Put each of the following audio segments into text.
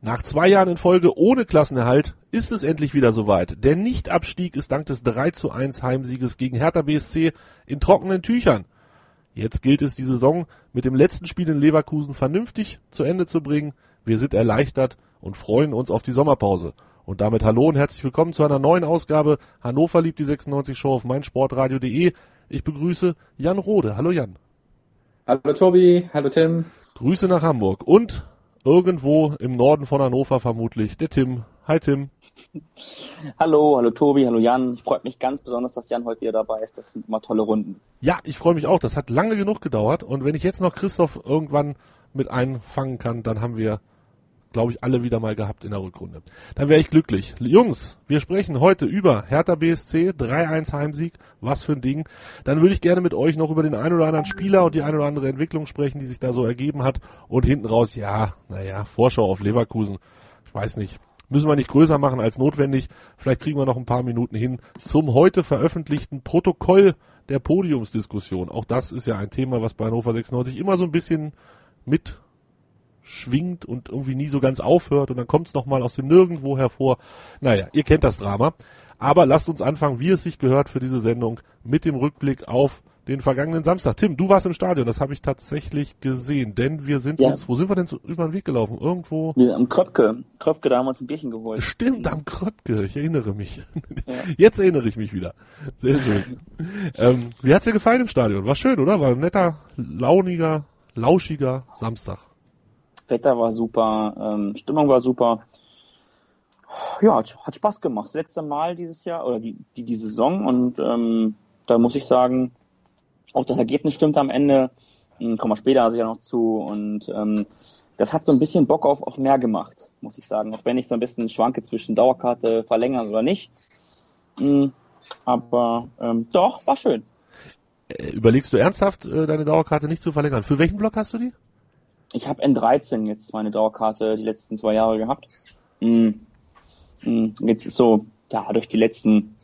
Nach zwei Jahren in Folge ohne Klassenerhalt ist es endlich wieder soweit. Der Nichtabstieg ist dank des 3 zu 1 Heimsieges gegen Hertha BSC in trockenen Tüchern. Jetzt gilt es, die Saison mit dem letzten Spiel in Leverkusen vernünftig zu Ende zu bringen. Wir sind erleichtert und freuen uns auf die Sommerpause. Und damit hallo und herzlich willkommen zu einer neuen Ausgabe Hannover liebt die 96 Show auf meinsportradio.de. Ich begrüße Jan Rode. Hallo Jan. Hallo Tobi, hallo Tim. Grüße nach Hamburg und irgendwo im Norden von Hannover vermutlich der Tim. Hi Tim. Hallo, hallo Tobi, hallo Jan. Ich freue mich ganz besonders, dass Jan heute wieder dabei ist. Das sind immer tolle Runden. Ja, ich freue mich auch. Das hat lange genug gedauert. Und wenn ich jetzt noch Christoph irgendwann mit einfangen kann, dann haben wir glaube ich, alle wieder mal gehabt in der Rückrunde. Dann wäre ich glücklich. Jungs, wir sprechen heute über Hertha BSC, 3-1 Heimsieg, was für ein Ding. Dann würde ich gerne mit euch noch über den einen oder anderen Spieler und die eine oder andere Entwicklung sprechen, die sich da so ergeben hat. Und hinten raus, ja, naja, Vorschau auf Leverkusen. Ich weiß nicht. Müssen wir nicht größer machen als notwendig. Vielleicht kriegen wir noch ein paar Minuten hin zum heute veröffentlichten Protokoll der Podiumsdiskussion. Auch das ist ja ein Thema, was bei Hannover 96 immer so ein bisschen mit schwingt und irgendwie nie so ganz aufhört und dann kommt es nochmal aus dem Nirgendwo hervor. Naja, ihr kennt das Drama. Aber lasst uns anfangen, wie es sich gehört für diese Sendung, mit dem Rückblick auf den vergangenen Samstag. Tim, du warst im Stadion, das habe ich tatsächlich gesehen, denn wir sind ja. uns, wo sind wir denn so über den Weg gelaufen? Irgendwo? Wir sind am Kröpke. Kröpke, da haben wir uns ein Bierchen geholt. Stimmt, am Kröpke, ich erinnere mich. Ja. Jetzt erinnere ich mich wieder. Sehr schön. ähm, wie hat's dir gefallen im Stadion? War schön, oder? War ein netter, launiger, lauschiger Samstag. Wetter war super, ähm, Stimmung war super. Ja, hat, hat Spaß gemacht. Das letzte Mal dieses Jahr oder die, die, die Saison und ähm, da muss ich sagen, auch das Ergebnis stimmt am Ende. Hm, kommen wir später ja noch zu und ähm, das hat so ein bisschen Bock auf, auf mehr gemacht, muss ich sagen. Auch wenn ich so ein bisschen schwanke zwischen Dauerkarte verlängern oder nicht. Mhm, aber ähm, doch, war schön. Äh, überlegst du ernsthaft, äh, deine Dauerkarte nicht zu verlängern? Für welchen Block hast du die? Ich habe N13 jetzt meine Dauerkarte die letzten zwei Jahre gehabt. Mm, mm, jetzt so, ja, durch die letzten,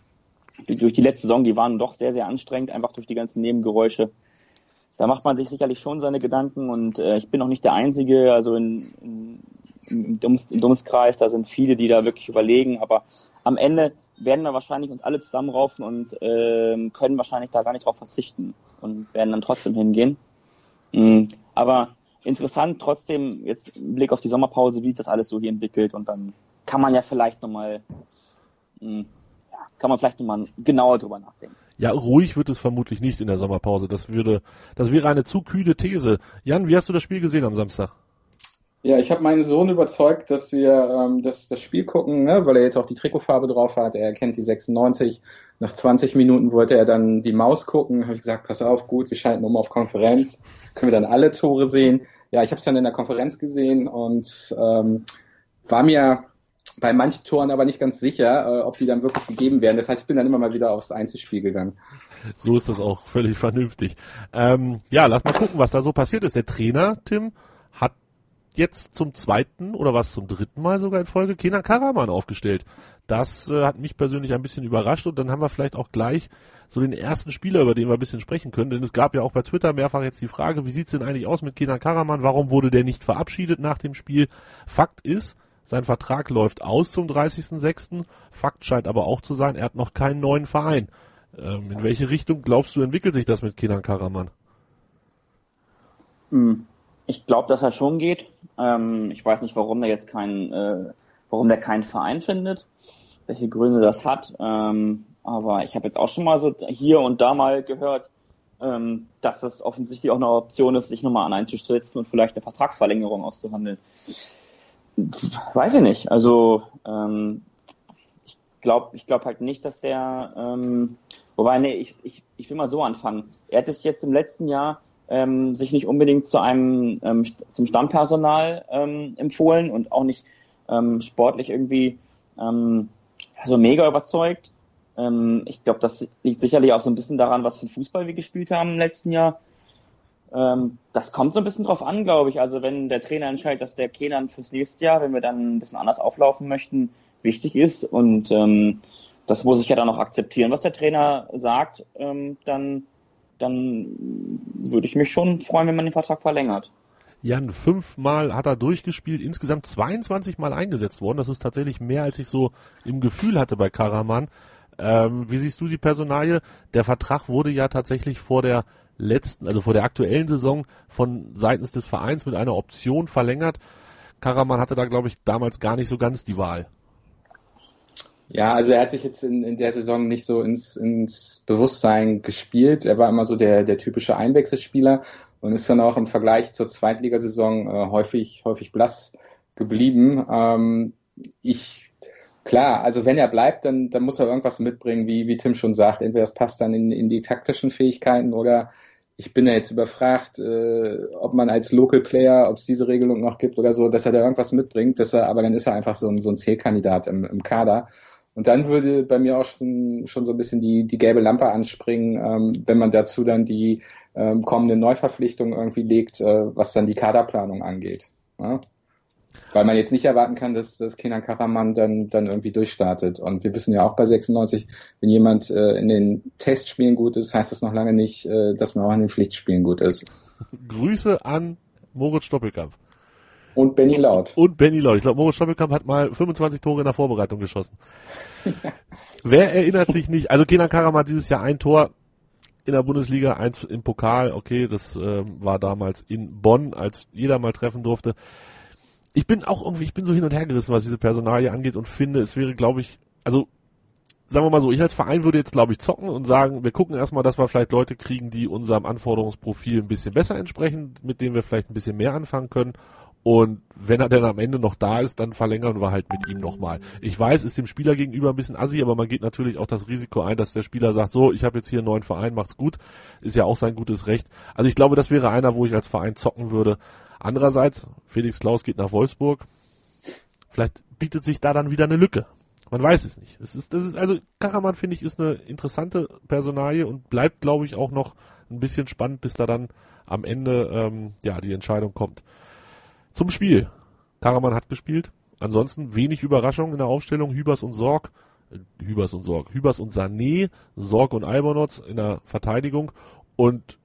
durch die letzte Saison, die waren doch sehr, sehr anstrengend, einfach durch die ganzen Nebengeräusche. Da macht man sich sicherlich schon seine Gedanken und äh, ich bin auch nicht der Einzige, also in, in, im, Dummes, im Dummskreis, da sind viele, die da wirklich überlegen, aber am Ende werden wir wahrscheinlich uns alle zusammenraufen und äh, können wahrscheinlich da gar nicht drauf verzichten und werden dann trotzdem hingehen. Mhm. Aber interessant trotzdem jetzt im Blick auf die Sommerpause, wie sich das alles so hier entwickelt und dann kann man ja vielleicht nochmal, hm, ja, kann man vielleicht nochmal genauer drüber nachdenken. Ja, ruhig wird es vermutlich nicht in der Sommerpause. Das würde, das wäre eine zu kühle These. Jan, wie hast du das Spiel gesehen am Samstag? Ja, ich habe meinen Sohn überzeugt, dass wir ähm, das, das Spiel gucken, ne, weil er jetzt auch die Trikotfarbe drauf hat. Er kennt die 96. Nach 20 Minuten wollte er dann die Maus gucken. Habe ich gesagt, pass auf, gut, wir schalten um auf Konferenz. Können wir dann alle Tore sehen? Ja, ich habe es dann in der Konferenz gesehen und ähm, war mir bei manchen Toren aber nicht ganz sicher, äh, ob die dann wirklich gegeben werden. Das heißt, ich bin dann immer mal wieder aufs Einzelspiel gegangen. So ist das auch völlig vernünftig. Ähm, ja, lass mal gucken, was da so passiert ist. Der Trainer, Tim, hat jetzt zum zweiten oder was zum dritten Mal sogar in Folge Kenan Karaman aufgestellt. Das äh, hat mich persönlich ein bisschen überrascht und dann haben wir vielleicht auch gleich so den ersten Spieler, über den wir ein bisschen sprechen können, denn es gab ja auch bei Twitter mehrfach jetzt die Frage, wie sieht's denn eigentlich aus mit Kenan Karaman? Warum wurde der nicht verabschiedet nach dem Spiel? Fakt ist, sein Vertrag läuft aus zum 30.06. Fakt scheint aber auch zu sein, er hat noch keinen neuen Verein. Ähm, in welche Richtung glaubst du entwickelt sich das mit Kenan Karaman? Hm. Ich glaube, dass er schon geht. Ähm, ich weiß nicht, warum der jetzt keinen, äh, warum der keinen Verein findet, welche Gründe das hat. Ähm, aber ich habe jetzt auch schon mal so hier und da mal gehört, ähm, dass es offensichtlich auch eine Option ist, sich nochmal an einen Tisch zu setzen und vielleicht eine Vertragsverlängerung auszuhandeln. Weiß ich nicht. Also ähm, ich glaube, ich glaube halt nicht, dass der. Ähm, wobei, nee, ich, ich, ich will mal so anfangen. Er hat es jetzt im letzten Jahr ähm, sich nicht unbedingt zu einem ähm, zum Stammpersonal ähm, empfohlen und auch nicht ähm, sportlich irgendwie Ähm, also mega überzeugt. Ähm, ich glaube, das liegt sicherlich auch so ein bisschen daran, was für Fußball wir gespielt haben im letzten Jahr. Ähm, das kommt so ein bisschen drauf an, glaube ich. Also wenn der Trainer entscheidet, dass der Kenan fürs nächste Jahr, wenn wir dann ein bisschen anders auflaufen möchten, wichtig ist und ähm, das muss ich ja dann auch akzeptieren, was der Trainer sagt, ähm, dann, dann würde ich mich schon freuen, wenn man den Vertrag verlängert. Jan, fünfmal hat er durchgespielt, insgesamt 22 Mal eingesetzt worden. Das ist tatsächlich mehr, als ich so im Gefühl hatte bei Karaman. Ähm, wie siehst du die Personalie? Der Vertrag wurde ja tatsächlich vor der letzten, also vor der aktuellen Saison von seitens des Vereins mit einer Option verlängert. Karaman hatte da, glaube ich, damals gar nicht so ganz die Wahl. Ja, also er hat sich jetzt in, in der Saison nicht so ins, ins Bewusstsein gespielt. Er war immer so der, der typische Einwechselspieler und ist dann auch im Vergleich zur Zweitligasaison äh, häufig, häufig blass geblieben. Ähm, ich, klar, also wenn er bleibt, dann, dann muss er irgendwas mitbringen, wie, wie Tim schon sagt. Entweder das passt dann in, in die taktischen Fähigkeiten oder ich bin ja jetzt überfragt, äh, ob man als Local Player, ob es diese Regelung noch gibt oder so, dass er da irgendwas mitbringt, dass er, aber dann ist er einfach so ein, so ein Zählkandidat im, im Kader. Und dann würde bei mir auch schon, schon so ein bisschen die, die gelbe Lampe anspringen, ähm, wenn man dazu dann die ähm, kommende Neuverpflichtung irgendwie legt, äh, was dann die Kaderplanung angeht. Ja? Weil man jetzt nicht erwarten kann, dass, dass Kenan Karaman dann, dann irgendwie durchstartet. Und wir wissen ja auch bei 96, wenn jemand äh, in den Testspielen gut ist, heißt das noch lange nicht, äh, dass man auch in den Pflichtspielen gut ist. Grüße an Moritz Stoppelkamp. Und Benny Laut. Und Benny Laut. Ich glaube, Moritz Stoppelkamp hat mal 25 Tore in der Vorbereitung geschossen. Wer erinnert sich nicht? Also Kenan Karaman hat dieses Jahr ein Tor in der Bundesliga, eins im Pokal. Okay, das äh, war damals in Bonn, als jeder mal treffen durfte. Ich bin auch irgendwie, ich bin so hin und her gerissen, was diese Personalie angeht und finde, es wäre, glaube ich, also sagen wir mal so, ich als Verein würde jetzt, glaube ich, zocken und sagen, wir gucken erstmal, dass wir vielleicht Leute kriegen, die unserem Anforderungsprofil ein bisschen besser entsprechen, mit denen wir vielleicht ein bisschen mehr anfangen können. Und wenn er dann am Ende noch da ist, dann verlängern wir halt mit ihm nochmal. Ich weiß, ist dem Spieler gegenüber ein bisschen assi, aber man geht natürlich auch das Risiko ein, dass der Spieler sagt, so, ich habe jetzt hier einen neuen Verein, macht's gut. Ist ja auch sein gutes Recht. Also ich glaube, das wäre einer, wo ich als Verein zocken würde. Andererseits, Felix Klaus geht nach Wolfsburg. Vielleicht bietet sich da dann wieder eine Lücke. Man weiß es nicht. Es ist, das ist, also Karaman finde ich ist eine interessante Personalie und bleibt, glaube ich, auch noch ein bisschen spannend, bis da dann am Ende ähm, ja die Entscheidung kommt. Zum Spiel. Karaman hat gespielt. Ansonsten wenig Überraschung in der Aufstellung. Hübers und Sorg. Äh, Hübers und Sorg. Hübers und Sané. Sorg und Albonotz in der Verteidigung. Und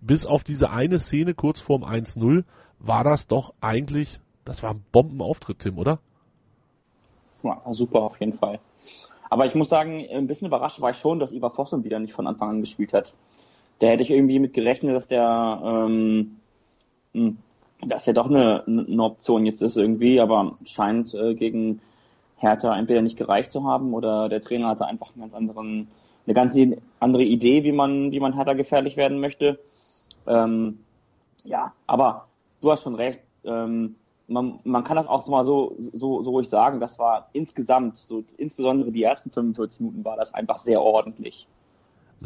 bis auf diese eine Szene kurz vorm 1-0 war das doch eigentlich, das war ein Bombenauftritt, Tim, oder? Ja, super auf jeden Fall. Aber ich muss sagen, ein bisschen überrascht war ich schon, dass Ivar Fossum wieder nicht von Anfang an gespielt hat. Da hätte ich irgendwie mit gerechnet, dass der ähm, dass ja doch eine, eine Option jetzt ist irgendwie, aber scheint äh, gegen Hertha entweder nicht gereicht zu haben oder der Trainer hatte einfach einen ganz anderen, eine ganz andere Idee, wie man, wie man Hertha gefährlich werden möchte. Ähm, ja, aber du hast schon recht. Ähm, man, man kann das auch mal so, so, so ruhig sagen. Das war insgesamt, so insbesondere die ersten 45 Minuten war das einfach sehr ordentlich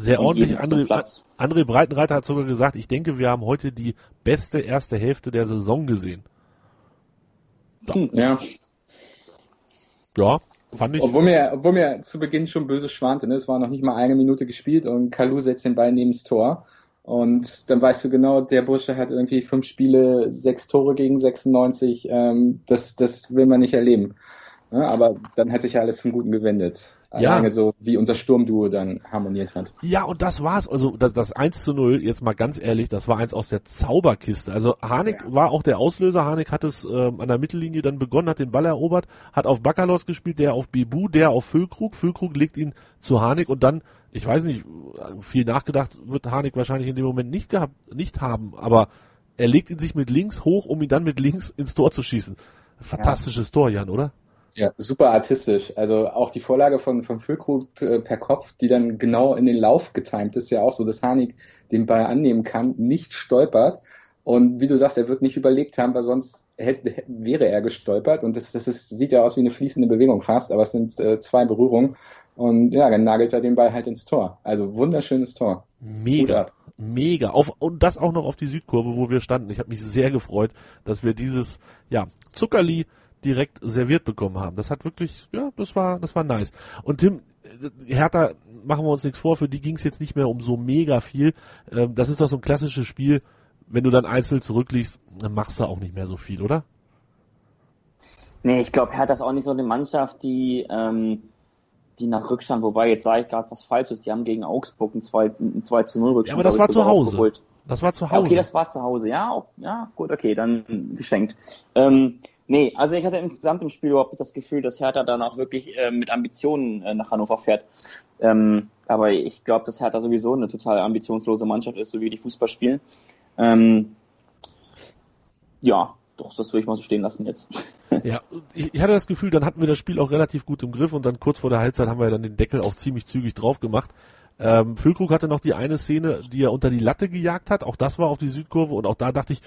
sehr ordentlich. André, André Breitenreiter hat sogar gesagt, ich denke, wir haben heute die beste erste Hälfte der Saison gesehen. Ja. Hm, ja. Ja, fand ich. Obwohl mir, obwohl mir zu Beginn schon böse schwante, ne? es war noch nicht mal eine Minute gespielt und Kalu setzt den Ball neben das Tor. Und dann weißt du genau, der Bursche hat irgendwie fünf Spiele, sechs Tore gegen 96. Ähm, das, das will man nicht erleben. Ja, aber dann hat sich ja alles zum Guten gewendet ja. lange so, wie unser Sturmduo dann harmoniert hat. Ja, und das war's. Also das, das 1 zu 0, jetzt mal ganz ehrlich, das war eins aus der Zauberkiste. Also Harnik ja. war auch der Auslöser. Harnik hat es ähm, an der Mittellinie dann begonnen, hat den Ball erobert, hat auf Bakalos gespielt, der auf Bebu, der auf Füllkrug. Füllkrug legt ihn zu Harnik und dann, ich weiß nicht, viel nachgedacht wird Harnik wahrscheinlich in dem Moment nicht gehabt, nicht haben, aber er legt ihn sich mit links hoch, um ihn dann mit links ins Tor zu schießen. Fantastisches ja. Tor, Jan, oder? Ja, super artistisch. Also auch die Vorlage von, von Füllkrug äh, per Kopf, die dann genau in den Lauf getimt ist, ja auch so, dass Hanik den Ball annehmen kann, nicht stolpert. Und wie du sagst, er wird nicht überlegt haben, weil sonst hätte, wäre er gestolpert. Und das, das ist, sieht ja aus wie eine fließende Bewegung fast, aber es sind äh, zwei Berührungen. Und ja, dann nagelt er den Ball halt ins Tor. Also wunderschönes Tor. Mega. Mega. Auf, und das auch noch auf die Südkurve, wo wir standen. Ich habe mich sehr gefreut, dass wir dieses, ja, Zuckerli direkt serviert bekommen haben. Das hat wirklich, ja, das war, das war nice. Und Tim, äh, Hertha, machen wir uns nichts vor, für die ging es jetzt nicht mehr um so mega viel. Ähm, das ist doch so ein klassisches Spiel, wenn du dann einzeln zurückliegst, dann machst du auch nicht mehr so viel, oder? Nee, ich glaube, Hertha ist auch nicht so eine Mannschaft, die, ähm, die nach Rückstand, wobei jetzt sage ich gerade was Falsches, die haben gegen Augsburg ein 2, ein 2 zu 0 Rückstand. Ja, aber das war zu Hause. Aufgeholt. Das war zu Hause. Ja, okay, das war zu Hause, ja, ja, gut, okay, dann geschenkt. Ähm, nee, also ich hatte insgesamt im Spiel überhaupt nicht das Gefühl, dass Hertha dann auch wirklich äh, mit Ambitionen äh, nach Hannover fährt. Ähm, aber ich glaube, dass Hertha sowieso eine total ambitionslose Mannschaft ist, so wie die Fußball spielen. Ähm, ja, doch, das würde ich mal so stehen lassen jetzt. Ja, ich, hatte das Gefühl, dann hatten wir das Spiel auch relativ gut im Griff und dann kurz vor der Halbzeit haben wir dann den Deckel auch ziemlich zügig drauf gemacht. Ähm, Füllkrug hatte noch die eine Szene, die er unter die Latte gejagt hat. Auch das war auf die Südkurve und auch da dachte ich,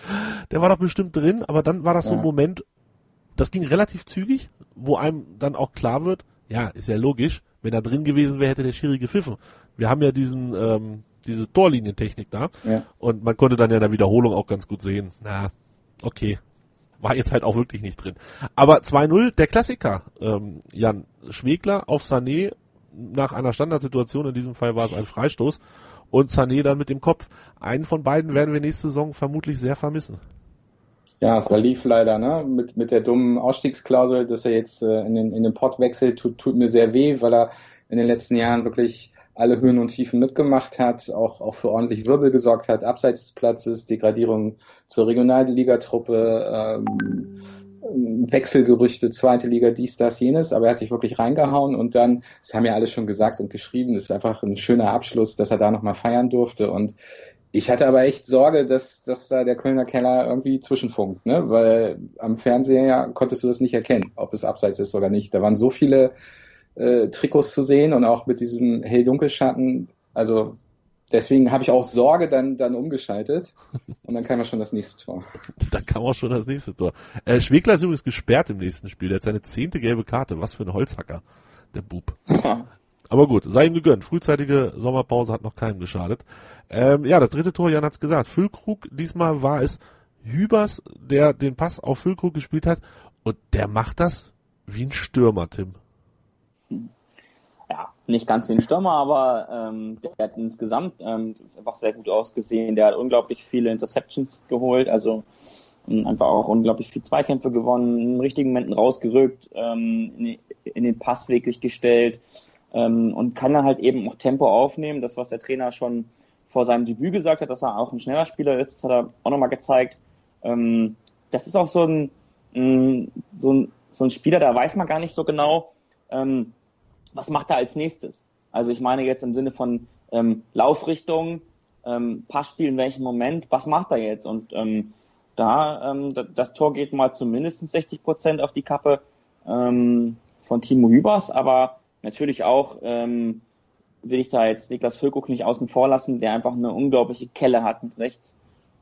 der war doch bestimmt drin. Aber dann war das ja. so ein Moment, das ging relativ zügig, wo einem dann auch klar wird, ja, ist ja logisch, wenn er drin gewesen wäre, hätte der Schiri gepfiffen. Wir haben ja diesen, ähm, diese Torlinientechnik da. Ja. Und man konnte dann ja in der Wiederholung auch ganz gut sehen, na, okay, war jetzt halt auch wirklich nicht drin. Aber 2-0, der Klassiker, ähm, Jan Schwegler auf Sané nach einer Standardsituation, in diesem Fall war es ein Freistoß, und Sané dann mit dem Kopf. Einen von beiden werden wir nächste Saison vermutlich sehr vermissen. Ja, Salif leider, ne? Mit, mit der dummen Ausstiegsklausel, dass er jetzt äh, in, den, in den Pott wechselt, tut, tut mir sehr weh, weil er in den letzten Jahren wirklich alle Höhen und Tiefen mitgemacht hat, auch, auch für ordentlich Wirbel gesorgt hat, abseits des Platzes, Degradierung zur Regionalligatruppe, ähm, Wechselgerüchte, zweite Liga, dies, das, jenes, aber er hat sich wirklich reingehauen und dann, das haben ja alle schon gesagt und geschrieben, ist einfach ein schöner Abschluss, dass er da nochmal feiern durfte und ich hatte aber echt Sorge, dass, dass da der Kölner Keller irgendwie zwischenfunkt, ne? weil am Fernseher konntest du das nicht erkennen, ob es abseits ist oder nicht. Da waren so viele äh, Trikots zu sehen und auch mit diesem hell-dunkel-Schatten. Also deswegen habe ich auch Sorge dann, dann umgeschaltet und dann kam ja schon das nächste Tor. dann kam auch schon das nächste Tor. Äh, Schwegler ist übrigens gesperrt im nächsten Spiel. Der hat seine zehnte gelbe Karte. Was für ein Holzhacker, der Bub. Aber gut, sei ihm gegönnt. Frühzeitige Sommerpause hat noch keinem geschadet. Ähm, ja, das dritte Tor, Jan hat's gesagt. Füllkrug, diesmal war es Hübers, der den Pass auf Füllkrug gespielt hat. Und der macht das wie ein Stürmer, Tim ja, nicht ganz wie ein Stürmer, aber ähm, der hat insgesamt ähm, einfach sehr gut ausgesehen. Der hat unglaublich viele Interceptions geholt, also ähm, einfach auch unglaublich viele Zweikämpfe gewonnen, in richtigen Momenten rausgerückt, ähm, in, in, den Pass wirklich gestellt ähm, und kann dann halt eben auch Tempo aufnehmen. Das, was der Trainer schon vor seinem Debüt gesagt hat, dass er auch ein schneller Spieler ist, das hat er auch nochmal gezeigt. Ähm, das ist auch so ein, so ein, so ein Spieler, da weiß man gar nicht so genau, ähm, was macht er als nächstes? Also ich meine jetzt im Sinne von ähm, Laufrichtung, ähm, Passspiel in welchem Moment, was macht er jetzt? Und ähm, da, ähm, das Tor geht mal zu mindestens 60 Prozent auf die Kappe ähm, von Timo Hübers, aber natürlich auch ähm, will ich da jetzt Niklas Füllkrug nicht außen vor lassen, der einfach eine unglaubliche Kelle hat mit rechts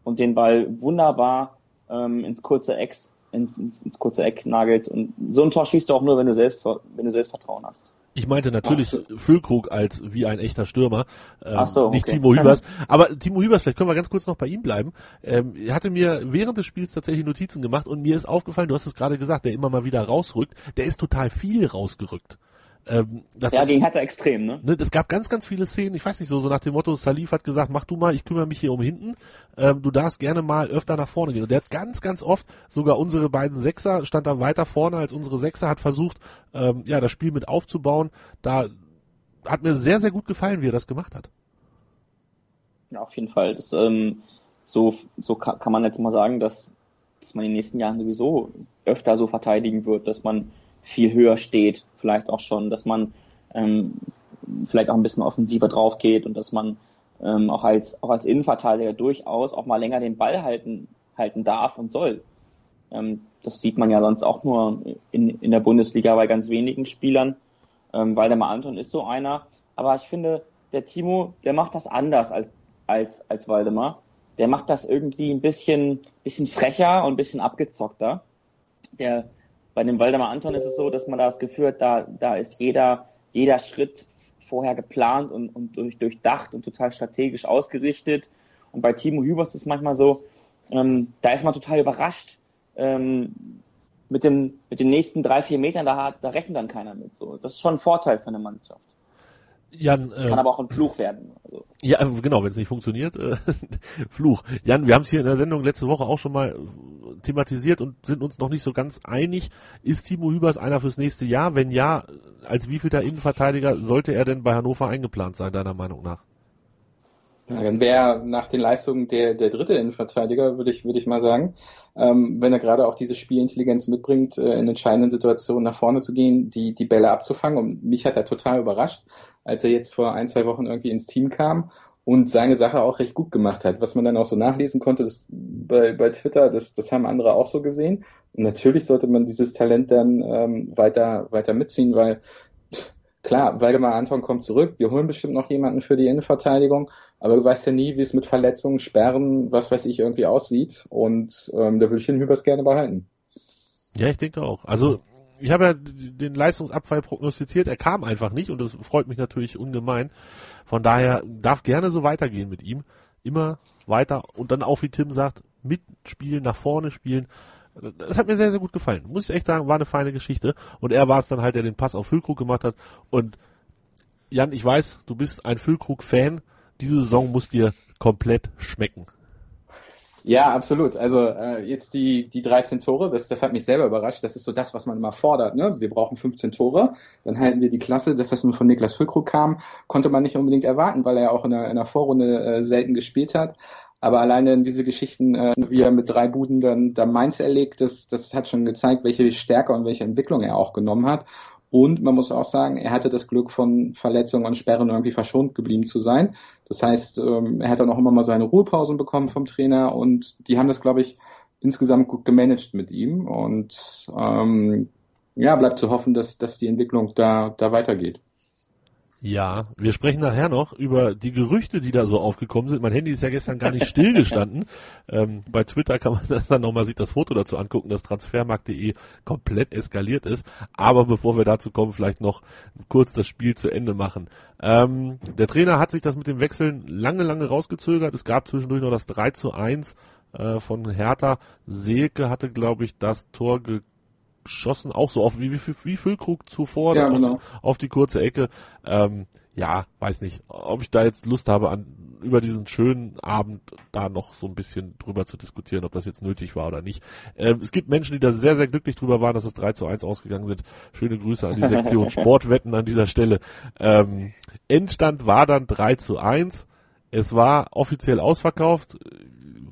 und den Ball wunderbar ähm, ins kurze Eck, ins, ins, ins kurze Eck nagelt. Und so ein Tor schießt du auch nur, wenn du selbst, wenn du Selbstvertrauen hast. Ich meinte natürlich so. Füllkrug als wie ein echter Stürmer, ähm, so, okay. nicht Timo Hübers. Aber Timo Hübers, vielleicht können wir ganz kurz noch bei ihm bleiben. Ähm, er hatte mir während des Spiels tatsächlich Notizen gemacht und mir ist aufgefallen, du hast es gerade gesagt, der immer mal wieder rausrückt, der ist total viel rausgerückt. Ähm, das, ja, gegen Hertha extrem, ne? ne? Es gab ganz, ganz viele Szenen, ich weiß nicht so, so nach dem Motto, Salif hat gesagt, mach du mal, ich kümmere mich hier um hinten, ähm, du darfst gerne mal öfter nach vorne gehen. Und der hat ganz, ganz oft, sogar unsere beiden Sechser, stand da weiter vorne als unsere Sechser, hat versucht, ähm, ja, das Spiel mit aufzubauen. Da hat mir sehr, sehr gut gefallen, wie er das gemacht hat. Ja, auf jeden Fall. Das, ähm, so so kann, kann man jetzt mal sagen, dass, dass man in den nächsten Jahren sowieso öfter so verteidigen wird, dass man viel höher steht, vielleicht auch schon, dass man ähm, vielleicht auch ein bisschen offensiver drauf geht und dass man ähm, auch als auch als Innenverteidiger durchaus auch mal länger den Ball halten halten darf und soll. Ähm, das sieht man ja sonst auch nur in, in der Bundesliga bei ganz wenigen Spielern. Ähm, Waldemar Anton ist so einer, aber ich finde, der Timo, der macht das anders als als als Waldemar. Der macht das irgendwie ein bisschen bisschen frecher und ein bisschen abgezockter. Der bei dem Waldemar Anton ist es so, dass man da das Gefühl hat, da, da ist jeder, jeder Schritt vorher geplant und, und durch, durchdacht und total strategisch ausgerichtet. Und bei Timo Hübers ist es manchmal so, ähm, da ist man total überrascht, ähm, mit, dem, mit den nächsten drei, vier Metern, da, da rechnet dann keiner mit. So. Das ist schon ein Vorteil für eine Mannschaft. Jan, äh, Kann aber auch ein Fluch werden. Also. Ja, äh, genau, wenn es nicht funktioniert, äh, Fluch. Jan, wir haben es hier in der Sendung letzte Woche auch schon mal äh, thematisiert und sind uns noch nicht so ganz einig. Ist Timo Hübers einer fürs nächste Jahr? Wenn ja, als wievielter Innenverteidiger sollte er denn bei Hannover eingeplant sein, deiner Meinung nach? Ja, dann wäre nach den Leistungen der, der dritte Innenverteidiger, würde ich, würde ich mal sagen. Ähm, wenn er gerade auch diese Spielintelligenz mitbringt, äh, in entscheidenden Situationen nach vorne zu gehen, die, die Bälle abzufangen. Und mich hat er total überrascht, als er jetzt vor ein, zwei Wochen irgendwie ins Team kam und seine Sache auch recht gut gemacht hat. Was man dann auch so nachlesen konnte, das bei, bei Twitter, das, das haben andere auch so gesehen. Und natürlich sollte man dieses Talent dann ähm, weiter, weiter mitziehen, weil klar, Waldemar Anton kommt zurück, wir holen bestimmt noch jemanden für die Innenverteidigung, aber du weißt ja nie, wie es mit Verletzungen, Sperren, was weiß ich, irgendwie aussieht. Und ähm, da würde ich den Hübers gerne behalten. Ja, ich denke auch. Also ich habe ja den Leistungsabfall prognostiziert, er kam einfach nicht und das freut mich natürlich ungemein. Von daher darf gerne so weitergehen mit ihm. Immer weiter und dann auch, wie Tim sagt, mitspielen, nach vorne spielen. Das hat mir sehr, sehr gut gefallen. Muss ich echt sagen, war eine feine Geschichte. Und er war es dann halt, der den Pass auf Füllkrug gemacht hat. Und Jan, ich weiß, du bist ein Füllkrug-Fan. Diese Saison muss dir komplett schmecken. Ja, absolut. Also äh, jetzt die, die 13 Tore, das, das hat mich selber überrascht. Das ist so das, was man immer fordert. Ne? Wir brauchen 15 Tore, dann halten wir die Klasse. Dass das nur von Niklas Füllkrug kam, konnte man nicht unbedingt erwarten, weil er auch in der, in der Vorrunde äh, selten gespielt hat. Aber alleine in diese Geschichten, äh, wie er mit drei Buden dann, dann Mainz erlegt, das, das hat schon gezeigt, welche Stärke und welche Entwicklung er auch genommen hat. Und man muss auch sagen, er hatte das Glück von Verletzungen und Sperren irgendwie verschont geblieben zu sein. Das heißt, ähm, er hat dann auch immer mal seine Ruhepausen bekommen vom Trainer und die haben das, glaube ich, insgesamt gut gemanagt mit ihm. Und ähm, ja, bleibt zu hoffen, dass, dass die Entwicklung da, da weitergeht. Ja, wir sprechen nachher noch über die Gerüchte, die da so aufgekommen sind. Mein Handy ist ja gestern gar nicht stillgestanden. ähm, bei Twitter kann man das dann nochmal sich das Foto dazu angucken, dass transfermarkt.de komplett eskaliert ist. Aber bevor wir dazu kommen, vielleicht noch kurz das Spiel zu Ende machen. Ähm, der Trainer hat sich das mit dem Wechseln lange, lange rausgezögert. Es gab zwischendurch noch das 3 zu 1 äh, von Hertha. Selke hatte, glaube ich, das Tor geschossen, auch so auf wie, wie, wie Füllkrug zuvor Ja, auf, genau. die, auf die kurze Ecke. Ähm, ja, weiß nicht, ob ich da jetzt Lust habe, an über diesen schönen Abend da noch so ein bisschen drüber zu diskutieren, ob das jetzt nötig war oder nicht. Ähm, es gibt Menschen, die da sehr, sehr glücklich drüber waren, dass es 3 zu 1 ausgegangen sind. Schöne Grüße an die Sektion Sportwetten an dieser Stelle. Ähm, Endstand war dann 3 zu 1. Es war offiziell ausverkauft.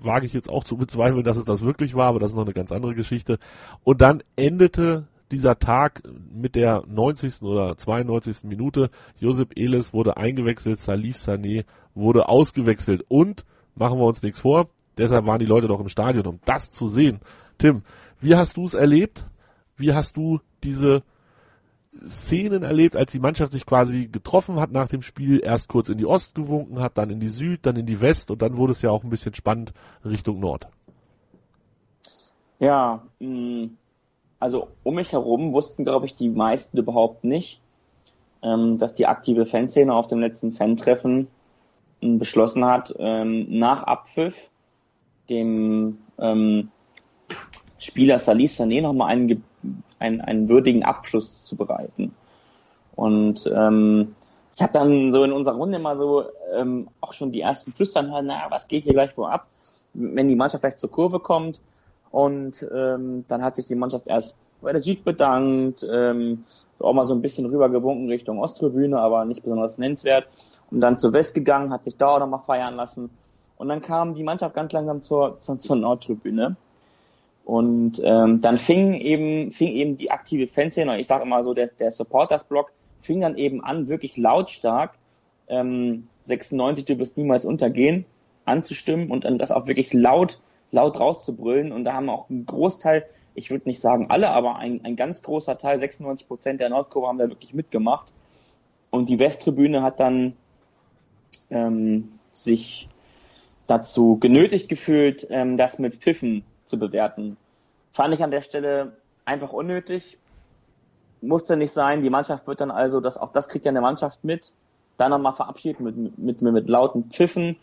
Wage ich jetzt auch zu bezweifeln, dass es das wirklich war, aber das ist noch eine ganz andere Geschichte. Und dann endete dieser Tag mit der 90. oder 92. Minute. Josep Eles wurde eingewechselt, Salif Sané wurde ausgewechselt und machen wir uns nichts vor. Deshalb waren die Leute doch im Stadion, um das zu sehen. Tim, wie hast du es erlebt? Wie hast du diese Szenen erlebt, als die Mannschaft sich quasi getroffen hat nach dem Spiel, erst kurz in die Ost gewunken hat, dann in die Süd, dann in die West und dann wurde es ja auch ein bisschen spannend Richtung Nord. Ja, mh, also um mich herum wussten, glaube ich, die meisten überhaupt nicht, ähm, dass die aktive Fanszene auf dem letzten Fan-Treffen ähm, beschlossen hat, ähm, nach Abpfiff dem Spieler Salih Sané nochmal einen, einen, einen würdigen Abschluss zu bereiten. Und ähm, ich habe dann so in unserer Runde mal so ähm, auch schon die ersten Flüstern hören, na, was geht hier gleich wo ab, wenn die Mannschaft gleich zur Kurve kommt. Und ähm, dann hat sich die Mannschaft erst bei der Süd bedankt, ähm, auch mal so ein bisschen rübergewunken Richtung Osttribüne, aber nicht besonders nennenswert. Und dann zur West gegangen, hat sich da auch nochmal feiern lassen. Und dann kam die Mannschaft ganz langsam zur, zur, zur Nordtribüne. Und ähm, dann fing eben, fing eben die aktive Fanszene, ich sage immer so, der, der Supporters-Block fing dann eben an, wirklich lautstark ähm, 96, du wirst niemals untergehen, anzustimmen und dann das auch wirklich laut, laut rauszubrüllen. Und da haben auch ein Großteil, ich würde nicht sagen alle, aber ein, ein ganz großer Teil, 96 Prozent der Nordkurve haben da wirklich mitgemacht. Und die Westtribüne hat dann ähm, sich dazu genötigt gefühlt, ähm, das mit Pfiffen zu bewerten. Fand ich an der Stelle einfach unnötig. Musste nicht sein. Die Mannschaft wird dann also, das, auch das kriegt ja eine Mannschaft mit, dann nochmal verabschiedet mit, mit, mit, mit lauten Pfiffen.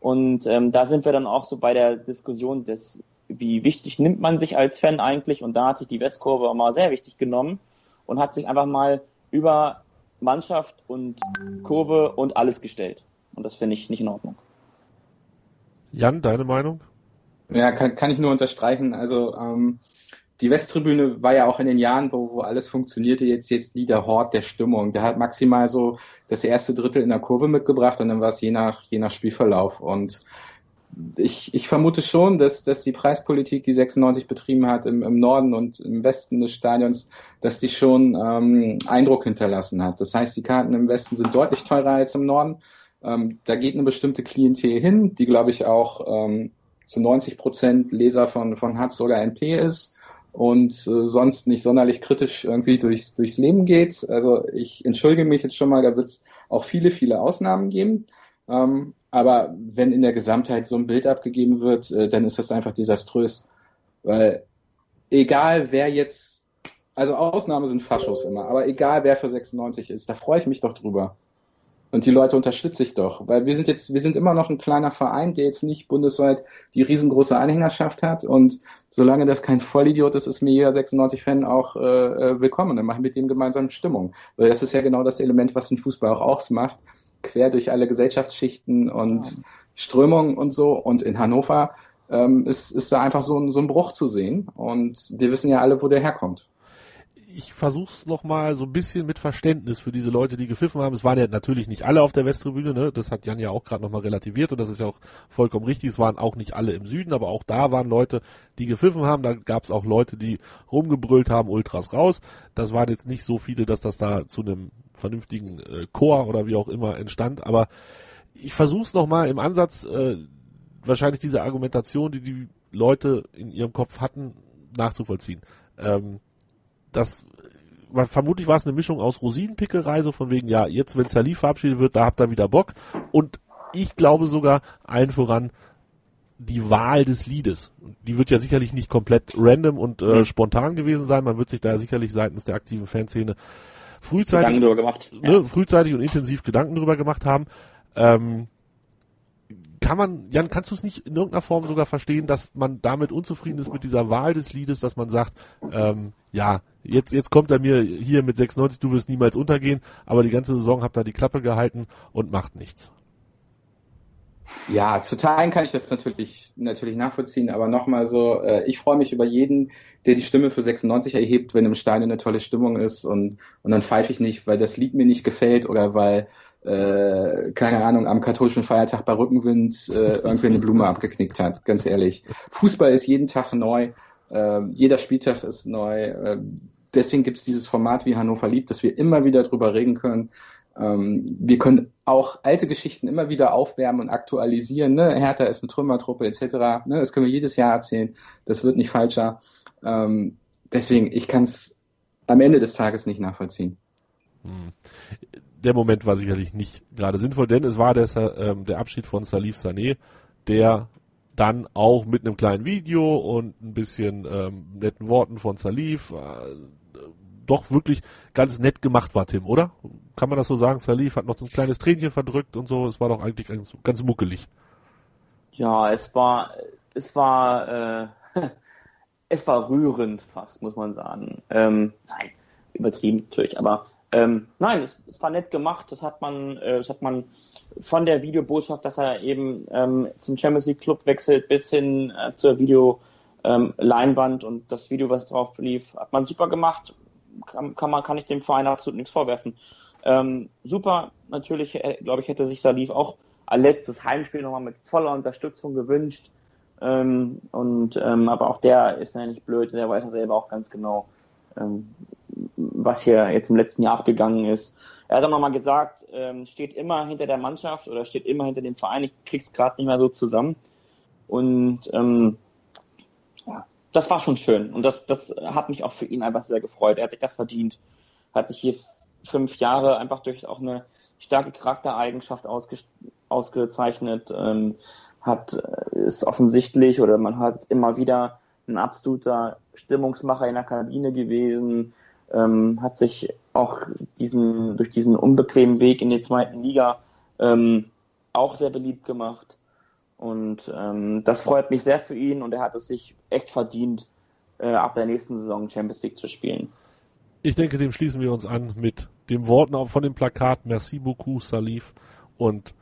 Und ähm, da sind wir dann auch so bei der Diskussion des wie wichtig nimmt man sich als Fan eigentlich? Und da hat sich die Westkurve mal sehr wichtig genommen und hat sich einfach mal über Mannschaft und Kurve und alles gestellt. Und das finde ich nicht in Ordnung. Jan, deine Meinung? Ja, kann, kann ich nur unterstreichen. Also ähm, die Westtribüne war ja auch in den Jahren, wo, wo alles funktionierte, jetzt jetzt nie der Hort der Stimmung. Der hat maximal so das erste Drittel in der Kurve mitgebracht und dann war es je nach je nach Spielverlauf. Und ich, ich vermute schon, dass, dass die Preispolitik, die 96 betrieben hat im, im Norden und im Westen des Stadions, dass die schon ähm, Eindruck hinterlassen hat. Das heißt, die Karten im Westen sind deutlich teurer als im Norden. Ähm, da geht eine bestimmte Klientel hin, die, glaube ich, auch ähm, zu 90 Prozent Leser von, von Hatz oder NP ist und äh, sonst nicht sonderlich kritisch irgendwie durchs, durchs Leben geht. Also ich entschuldige mich jetzt schon mal, da wird es auch viele, viele Ausnahmen geben. Ähm, aber wenn in der Gesamtheit so ein Bild abgegeben wird, äh, dann ist das einfach desaströs. Weil egal wer jetzt, also Ausnahmen sind Faschos immer, aber egal wer für 96 ist, da freue ich mich doch drüber. Und die Leute unterstütze ich doch, weil wir sind jetzt, wir sind immer noch ein kleiner Verein, der jetzt nicht bundesweit die riesengroße Anhängerschaft hat. Und solange das kein Vollidiot ist, ist mir jeder 96-Fan auch äh, äh, willkommen. Dann machen wir mit dem gemeinsam Stimmung. Weil das ist ja genau das Element, was den Fußball auch ausmacht. Quer durch alle Gesellschaftsschichten und ja. Strömungen und so. Und in Hannover ähm, ist, ist da einfach so ein, so ein Bruch zu sehen. Und wir wissen ja alle, wo der herkommt ich versuch's noch mal so ein bisschen mit Verständnis für diese Leute, die gepfiffen haben. Es waren ja natürlich nicht alle auf der Westtribüne, ne? Das hat Jan ja auch gerade noch mal relativiert und das ist ja auch vollkommen richtig. Es waren auch nicht alle im Süden, aber auch da waren Leute, die gepfiffen haben. Da gab's auch Leute, die rumgebrüllt haben, Ultras raus. Das waren jetzt nicht so viele, dass das da zu einem vernünftigen äh, Chor oder wie auch immer entstand. Aber ich versuch's noch mal im Ansatz, äh, wahrscheinlich diese Argumentation, die die Leute in ihrem Kopf hatten, nachzuvollziehen. Ähm, das vermutlich war es eine Mischung aus Rosinenpickerei, so von wegen, ja, jetzt, wenn Salif verabschiedet wird, da habt ihr wieder Bock. Und ich glaube sogar allen voran die Wahl des Liedes. Die wird ja sicherlich nicht komplett random und äh, mhm. spontan gewesen sein. Man wird sich da sicherlich seitens der aktiven Fanszene frühzeitig. Ne, ja. frühzeitig und intensiv Gedanken darüber gemacht haben. Ähm, kann man, Jan, kannst du es nicht in irgendeiner Form sogar verstehen, dass man damit unzufrieden ist mit dieser Wahl des Liedes, dass man sagt, ähm, ja, jetzt, jetzt kommt er mir hier mit 96, du wirst niemals untergehen, aber die ganze Saison habt ihr die Klappe gehalten und macht nichts. Ja, zu Teilen kann ich das natürlich, natürlich nachvollziehen, aber nochmal so, äh, ich freue mich über jeden, der die Stimme für 96 erhebt, wenn im Stein eine tolle Stimmung ist und, und dann pfeife ich nicht, weil das Lied mir nicht gefällt oder weil, äh, keine Ahnung, am katholischen Feiertag bei Rückenwind äh, irgendwie eine Blume abgeknickt hat, ganz ehrlich. Fußball ist jeden Tag neu, äh, jeder Spieltag ist neu. Äh, deswegen gibt es dieses Format wie Hannover liebt, dass wir immer wieder drüber reden können. Ähm, wir können auch alte Geschichten immer wieder aufwärmen und aktualisieren. Ne? Hertha ist eine Trümmertruppe etc. Ne? Das können wir jedes Jahr erzählen. Das wird nicht falscher. Ähm, deswegen, ich kann es am Ende des Tages nicht nachvollziehen. Hm. Der Moment war sicherlich nicht gerade sinnvoll, denn es war der, ähm, der Abschied von Salif Sané, der dann auch mit einem kleinen Video und ein bisschen ähm, netten Worten von Salif äh, doch wirklich ganz nett gemacht war, Tim, oder? Kann man das so sagen? Salif hat noch so ein kleines Tränchen verdrückt und so. Es war doch eigentlich ganz, ganz muckelig. Ja, es war, es war, äh, es war rührend fast, muss man sagen. Ähm, nein, übertrieben natürlich, aber ähm, nein, es, es war nett gemacht. Das hat man, äh, das hat man von der Videobotschaft, dass er eben ähm, zum Champions League Club wechselt, bis hin äh, zur Video ähm, Leinwand und das Video, was drauf lief, hat man super gemacht kann, kann, man, kann ich dem Verein absolut nichts vorwerfen. Ähm, super, natürlich, äh, glaube ich, hätte sich Salif auch als letztes Heimspiel nochmal mit voller Unterstützung gewünscht. Ähm, und ähm, aber auch der ist ja nicht blöd, der weiß ja selber auch ganz genau, ähm, was hier jetzt im letzten Jahr abgegangen ist. Er hat auch nochmal gesagt, ähm, steht immer hinter der Mannschaft oder steht immer hinter dem Verein. Ich krieg's gerade nicht mehr so zusammen. Und ähm, ja, das war schon schön. Und das, das hat mich auch für ihn einfach sehr gefreut. Er hat sich das verdient. Hat sich hier fünf Jahre einfach durch auch eine starke Charaktereigenschaft ausge, ausgezeichnet. Ähm, hat, äh, ist offensichtlich oder man hat immer wieder ein absoluter Stimmungsmacher in der Kabine gewesen, ähm, hat sich auch diesen, durch diesen unbequemen Weg in die zweiten Liga ähm, auch sehr beliebt gemacht. Und ähm, das freut mich sehr für ihn und er hat es sich echt verdient, äh, ab der nächsten Saison Champions League zu spielen. Ich denke, dem schließen wir uns an mit den Worten von dem Plakat Merci beaucoup, Salif. Und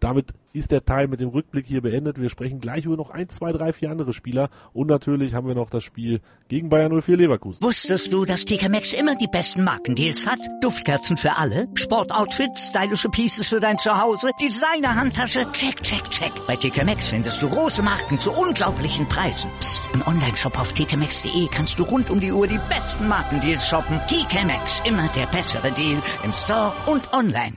damit ist der Teil mit dem Rückblick hier beendet. Wir sprechen gleich über noch ein, zwei, drei, vier andere Spieler. Und natürlich haben wir noch das Spiel gegen Bayern 04 Leverkusen. Wusstest du, dass TK Maxx immer die besten Markendeals hat? Duftkerzen für alle, Sportoutfits, stylische Pieces für dein Zuhause, Designer-Handtasche, check, check, check. Bei TK Maxx findest du große Marken zu unglaublichen Preisen. Psst. im Onlineshop auf tkmaxx.de kannst du rund um die Uhr die besten Markendeals shoppen. TK Maxx, immer der bessere Deal im Store und online.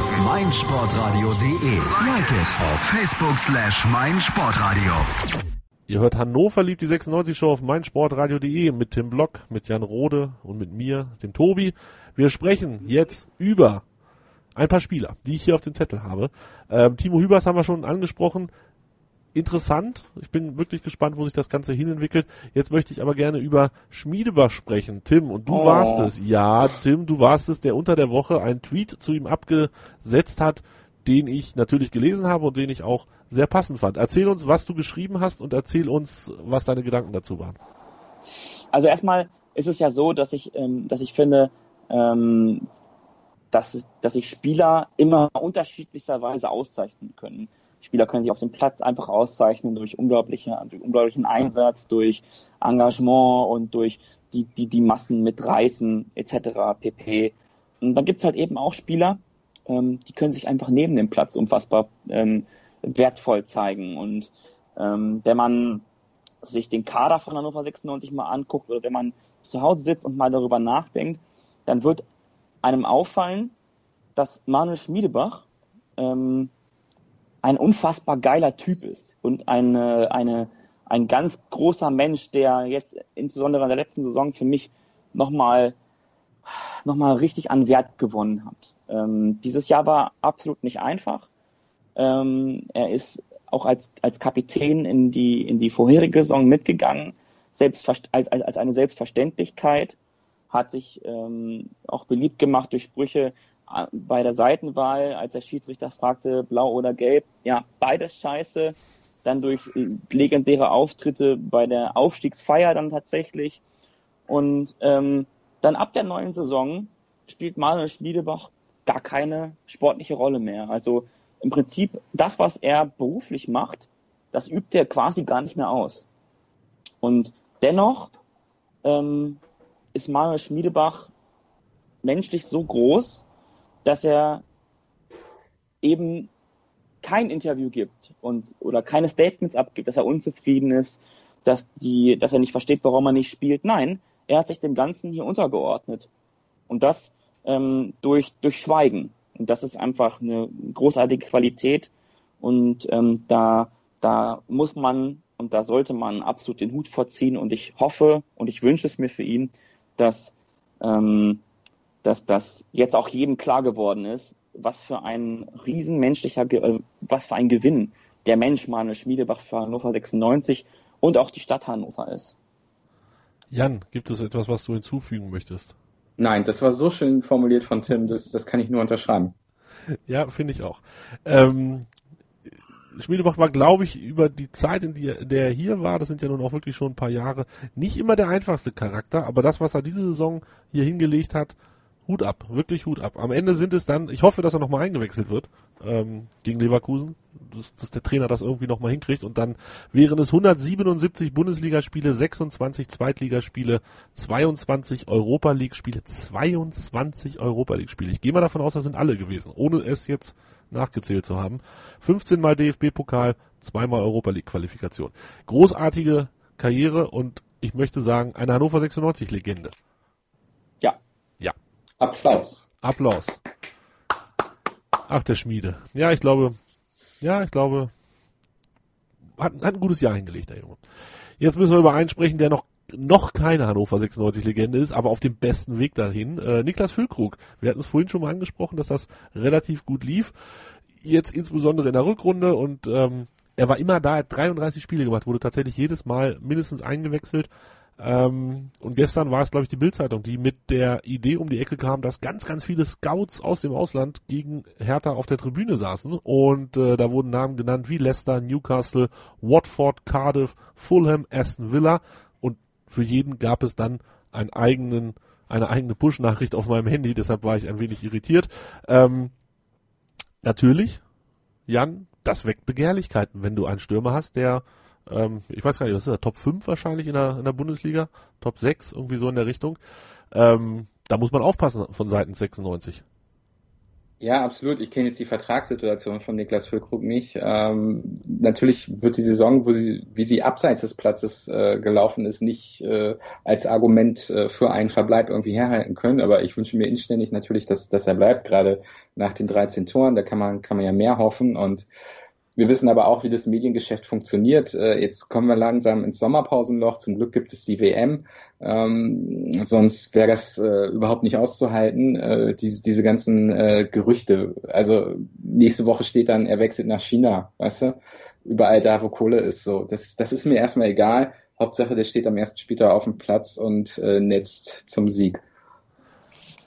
meinsportradio.de. Like it auf Facebook slash meinsportradio. Ihr hört Hannover liebt die 96 Show auf meinsportradio.de mit Tim Block, mit Jan Rode und mit mir, dem Tobi. Wir sprechen jetzt über ein paar Spieler, die ich hier auf dem Zettel habe. Ähm, Timo Hübers haben wir schon angesprochen. Interessant. Ich bin wirklich gespannt, wo sich das Ganze hinentwickelt. Jetzt möchte ich aber gerne über Schmiedebach sprechen. Tim, und du Oh. warst es. Ja, Tim, du warst es, der unter der Woche einen Tweet zu ihm abgesetzt hat, den ich natürlich gelesen habe und den ich auch sehr passend fand. Erzähl uns, was du geschrieben hast und erzähl uns, was deine Gedanken dazu waren. Also erstmal ist es ja so, dass ich, ähm, dass ich finde, ähm, dass, dass sich Spieler immer unterschiedlicherweise auszeichnen können. Spieler können sich auf dem Platz einfach auszeichnen durch, unglaubliche, durch unglaublichen Einsatz, durch Engagement und durch die, die, die Massen mitreißen etc. pp. Und dann gibt's halt eben auch Spieler, ähm, die können sich einfach neben dem Platz unfassbar ähm, wertvoll zeigen. Und ähm, wenn man sich den Kader von Hannover 96 mal anguckt oder wenn man zu Hause sitzt und mal darüber nachdenkt, dann wird einem auffallen, dass Manuel Schmiedebach ähm, ein unfassbar geiler Typ ist und eine, eine, ein ganz großer Mensch, der jetzt insbesondere in der letzten Saison für mich nochmal noch mal richtig an Wert gewonnen hat. Ähm, dieses Jahr war absolut nicht einfach. Ähm, er ist auch als, als Kapitän in die, in die vorherige Saison mitgegangen, als, als, als eine Selbstverständlichkeit, hat sich ähm, auch beliebt gemacht durch Sprüche bei der Seitenwahl, als der Schiedsrichter fragte, blau oder gelb, ja, beides scheiße. Dann durch legendäre Auftritte bei der Aufstiegsfeier dann tatsächlich. Und ähm, dann ab der neuen Saison spielt Manuel Schmiedebach gar keine sportliche Rolle mehr. Also im Prinzip das, was er beruflich macht, das übt er quasi gar nicht mehr aus. Und dennoch ähm, ist Manuel Schmiedebach menschlich so groß, dass er eben kein Interview gibt und oder keine Statements abgibt, dass er unzufrieden ist, dass die, dass er nicht versteht, warum er nicht spielt. Nein, er hat sich dem Ganzen hier untergeordnet und das ähm, durch durch Schweigen. Und das ist einfach eine großartige Qualität und ähm, da da muss man und da sollte man absolut den Hut vorziehen und ich hoffe und ich wünsche es mir für ihn, dass ähm, dass das jetzt auch jedem klar geworden ist, was für ein riesenmenschlicher, Ge- äh, was für ein Gewinn der Mensch Manuel Schmiedebach für Hannover 96 und auch die Stadt Hannover ist. Jan, gibt es etwas, was du hinzufügen möchtest? Nein, das war so schön formuliert von Tim, das, das kann ich nur unterschreiben. Ja, finde ich auch. Ähm, Schmiedebach war, glaube ich, über die Zeit, in, die, in der er hier war, das sind ja nun auch wirklich schon ein paar Jahre, nicht immer der einfachste Charakter, aber das, was er diese Saison hier hingelegt hat, Hut ab, wirklich Hut ab. Am Ende sind es dann, ich hoffe, dass er nochmal eingewechselt wird ähm, gegen Leverkusen, dass, dass der Trainer das irgendwie nochmal hinkriegt und dann wären es 177 Bundesligaspiele, 26 Zweitligaspiele, 22 Europa League Spiele, 22 Europa League Spiele. Ich gehe mal davon aus, das sind alle gewesen, ohne es jetzt nachgezählt zu haben. 15 mal DFB-Pokal, zweimal Europa League Qualifikation. Großartige Karriere und ich möchte sagen, eine Hannover 96 Legende. Ja. Applaus. Applaus. Ach, der Schmiede. Ja, ich glaube, ja, ich glaube, hat, hat ein gutes Jahr hingelegt, der Junge. Jetzt müssen wir über einen sprechen, der noch noch keine Hannover 96 Legende ist, aber auf dem besten Weg dahin. Äh, Niklas Füllkrug. Wir hatten es vorhin schon mal angesprochen, dass das relativ gut lief. Jetzt insbesondere in der Rückrunde und ähm, er war immer da, hat 33 Spiele gemacht, wurde tatsächlich jedes Mal mindestens eingewechselt. Ähm, und gestern war es, glaube ich, die Bildzeitung, die mit der Idee um die Ecke kam, dass ganz, ganz viele Scouts aus dem Ausland gegen Hertha auf der Tribüne saßen. Und äh, da wurden Namen genannt wie Leicester, Newcastle, Watford, Cardiff, Fulham, Aston Villa. Und für jeden gab es dann einen eigenen, eine eigene Push-Nachricht auf meinem Handy. Deshalb war ich ein wenig irritiert. Ähm, natürlich, Jan, das weckt Begehrlichkeiten, wenn du einen Stürmer hast, der ähm, ich weiß gar nicht, was ist der Top 5 wahrscheinlich in der, in der Bundesliga? Top 6, irgendwie so in der Richtung. Ähm, da muss man aufpassen von Seiten 96. Ja, absolut. Ich kenne jetzt die Vertragssituation von Niklas Füllkrug nicht. Ähm, natürlich wird die Saison, sie, wie sie abseits des Platzes äh, gelaufen ist, nicht äh, als Argument äh, für einen Verbleib irgendwie herhalten können. Aber ich wünsche mir inständig natürlich, dass, dass er bleibt, gerade nach den 13 Toren. Da kann man, kann man ja mehr hoffen. Und wir wissen aber auch, wie das Mediengeschäft funktioniert. Äh, jetzt kommen wir langsam ins Sommerpausenloch. Zum Glück gibt es die WM. Ähm, sonst wäre das äh, überhaupt nicht auszuhalten, äh, diese, diese ganzen äh, Gerüchte. Also nächste Woche steht dann, er wechselt nach China, weißt du? Überall da, wo Kohle ist. So, das, das ist mir erstmal egal. Hauptsache, der steht am ersten Spieltag auf dem Platz und äh, netzt zum Sieg.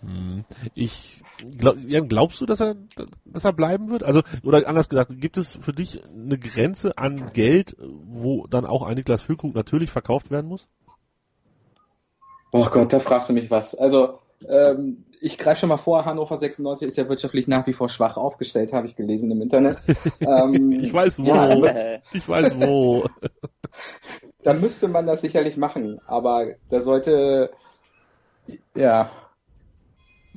Hm. Ich glaub, glaubst du, dass er, dass er bleiben wird? Also, oder anders gesagt, gibt es für dich eine Grenze an Geld, wo dann auch ein Niklas Füllkrug natürlich verkauft werden muss? Oh Gott, da fragst du mich was. Also, ähm, ich greife schon mal vor, Hannover 96 ist ja wirtschaftlich nach wie vor schwach aufgestellt, habe ich gelesen im Internet. ähm, ich weiß wo. Ja, ich weiß wo. da müsste man das sicherlich machen, aber da sollte, ja,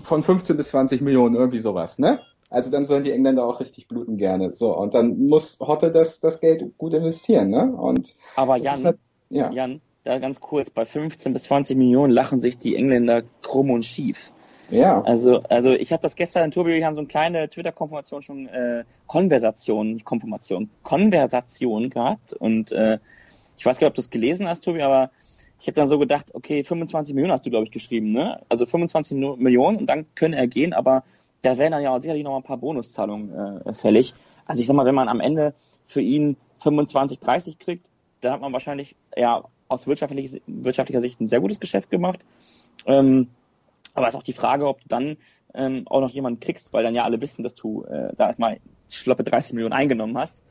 von 15 bis 20 Millionen, irgendwie sowas, ne? Also dann sollen die Engländer auch richtig bluten gerne. So, und dann muss Hotte das, das Geld gut investieren, ne? Und Aber Jan, halt, ja. Jan, da ganz kurz, bei 15 bis 20 Millionen lachen sich die Engländer krumm und schief. Ja. Also, also ich habe das gestern in Tobi, wir haben so eine kleine Twitter-Konfirmation schon, äh, Konversation, nicht Konfirmation, Konversation gehabt. Und äh, ich weiß gar nicht, ob du es gelesen hast, Tobi, aber ich habe dann so gedacht, okay, 25 Millionen hast du, glaube ich, geschrieben, ne? Also 25 Millionen und dann können er gehen, aber da wären dann ja sicherlich noch ein paar Bonuszahlungen äh, fällig. Also ich sag mal, wenn man am Ende für ihn 25, 30 kriegt, dann hat man wahrscheinlich ja aus wirtschaftlicher, wirtschaftlicher Sicht ein sehr gutes Geschäft gemacht. Ähm, aber es ist auch die Frage, ob du dann ähm, auch noch jemanden kriegst, weil dann ja alle wissen, dass du äh, da erstmal schloppe 30 Millionen eingenommen hast.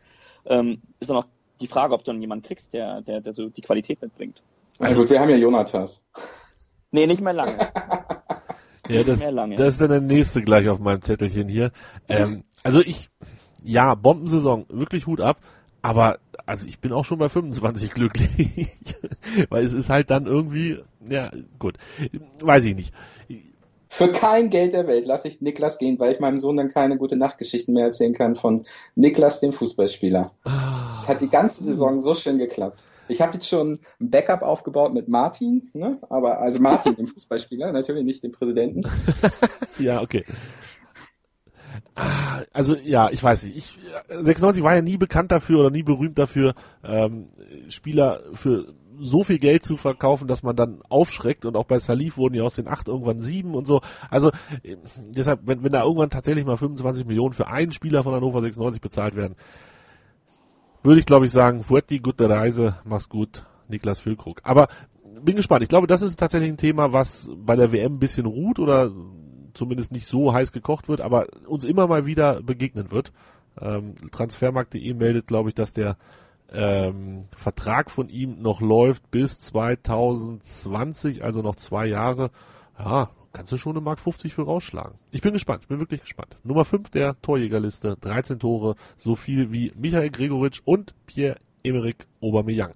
Ähm, ist auch die Frage, ob du dann jemanden kriegst, der, der, der so die Qualität mitbringt. Also gut, wir haben ja Jonathas. Nee, nicht mehr lange. ja, das, das ist dann der nächste gleich auf meinem Zettelchen hier. Ähm, also ich, ja, Bombensaison, wirklich Hut ab, aber also ich bin auch schon bei 25 glücklich, weil es ist halt dann irgendwie, ja, gut, weiß ich nicht. Für kein Geld der Welt lasse ich Niklas gehen, weil ich meinem Sohn dann keine gute Nachtgeschichten mehr erzählen kann von Niklas, dem Fußballspieler. Ah. Es hat die ganze Saison so schön geklappt. Ich habe jetzt schon ein Backup aufgebaut mit Martin, ne? aber also Martin, dem Fußballspieler, natürlich nicht dem Präsidenten. ja, okay. Ah, also ja, ich weiß nicht. Ich, 96 war ja nie bekannt dafür oder nie berühmt dafür, ähm, Spieler für so viel Geld zu verkaufen, dass man dann aufschreckt und auch bei Salif wurden ja aus den acht irgendwann sieben und so. Also deshalb, wenn, wenn da irgendwann tatsächlich mal 25 Millionen für einen Spieler von Hannover 96 bezahlt werden, würde ich glaube ich sagen, Fuetti, gute Reise, mach's gut, Niklas Füllkrug. Aber bin gespannt. Ich glaube, das ist tatsächlich ein Thema, was bei der WM ein bisschen ruht oder zumindest nicht so heiß gekocht wird, aber uns immer mal wieder begegnen wird. Ähm, Transfermarkt.de meldet, glaube ich, dass der ähm, Vertrag von ihm noch läuft bis 2020, also noch zwei Jahre. Ja, kannst du schon eine Mark 50 für rausschlagen. Ich bin gespannt, ich bin wirklich gespannt. Nummer 5 der Torjägerliste, 13 Tore, so viel wie Michael Gregoritsch und Pierre-Emerick Aubameyang.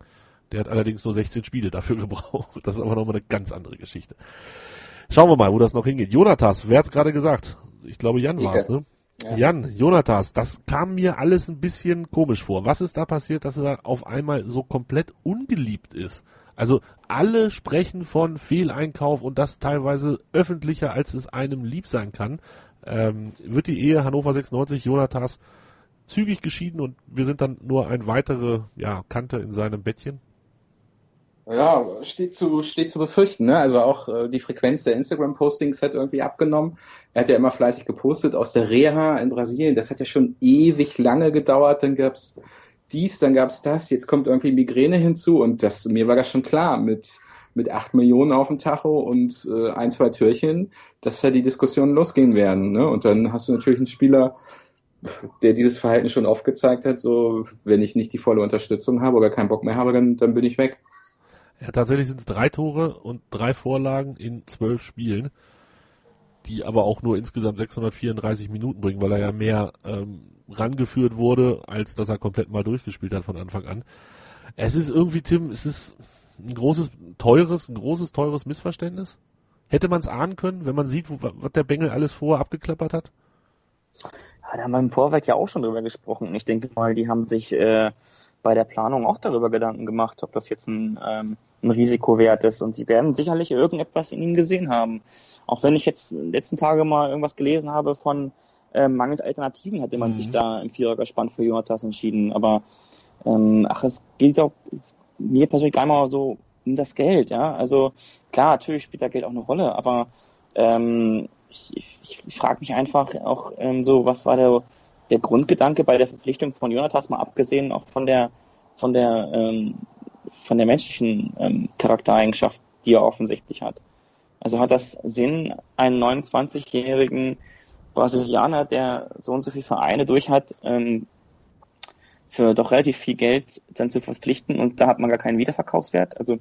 Der hat allerdings nur 16 Spiele dafür gebraucht. Das ist aber nochmal eine ganz andere Geschichte. Schauen wir mal, wo das noch hingeht. Jonathas, wer hat's gerade gesagt? Ich glaube, Jan war's, ne? Ja. Jan, Jonathas, das kam mir alles ein bisschen komisch vor. Was ist da passiert, dass er auf einmal so komplett ungeliebt ist? Also alle sprechen von Fehleinkauf und das teilweise öffentlicher, als es einem lieb sein kann. Ähm, wird die Ehe Hannover 96 Jonathas zügig geschieden und wir sind dann nur ein weitere ja, Kante in seinem Bettchen? Ja, steht zu, steht zu befürchten. Ne? Also auch äh, die Frequenz der Instagram-Postings hat irgendwie abgenommen. Er hat ja immer fleißig gepostet aus der Reha in Brasilien. Das hat ja schon ewig lange gedauert. Dann gab's dies, dann gab's das. Jetzt kommt irgendwie Migräne hinzu. Und das mir war das schon klar mit mit acht Millionen auf dem Tacho und äh, ein, zwei Türchen, dass da die Diskussionen losgehen werden. Ne? Und dann hast du natürlich einen Spieler, der dieses Verhalten schon oft gezeigt hat, so wenn ich nicht die volle Unterstützung habe oder keinen Bock mehr habe, dann, dann bin ich weg. Ja, tatsächlich sind es drei Tore und drei Vorlagen in zwölf Spielen, die aber auch nur insgesamt 634 Minuten bringen, weil er ja mehr ähm, rangeführt wurde, als dass er komplett mal durchgespielt hat von Anfang an. Es ist irgendwie, Tim, es ist ein großes, teures, ein großes, teures Missverständnis. Hätte man es ahnen können, wenn man sieht, wo, was der Bengel alles vorher abgeklappert hat? Ja, da haben wir im Vorfeld ja auch schon drüber gesprochen. Ich denke mal, die haben sich äh, bei der Planung auch darüber Gedanken gemacht, ob das jetzt ein, ähm, ein Risiko wert ist. Und sie werden sicherlich irgendetwas in ihm gesehen haben. Auch wenn ich jetzt letzten Tage mal irgendwas gelesen habe von äh, mangels Alternativen, hätte man mhm. sich da im Vierergespann für Jonathas entschieden. Aber ähm, ach, es gilt auch es, mir persönlich gar mal so um das Geld. Ja, also klar, natürlich spielt da Geld auch eine Rolle, aber ähm, ich, ich, ich frage mich einfach auch ähm, so, was war der der Grundgedanke bei der Verpflichtung von Jonathas, mal abgesehen auch von der, von der, ähm, von der menschlichen ähm, Charaktereigenschaft, die er offensichtlich hat. Also hat das Sinn, einen 29-jährigen Brasilianer, der so und so viele Vereine durch hat, ähm, für doch relativ viel Geld dann zu verpflichten und da hat man gar keinen Wiederverkaufswert. Also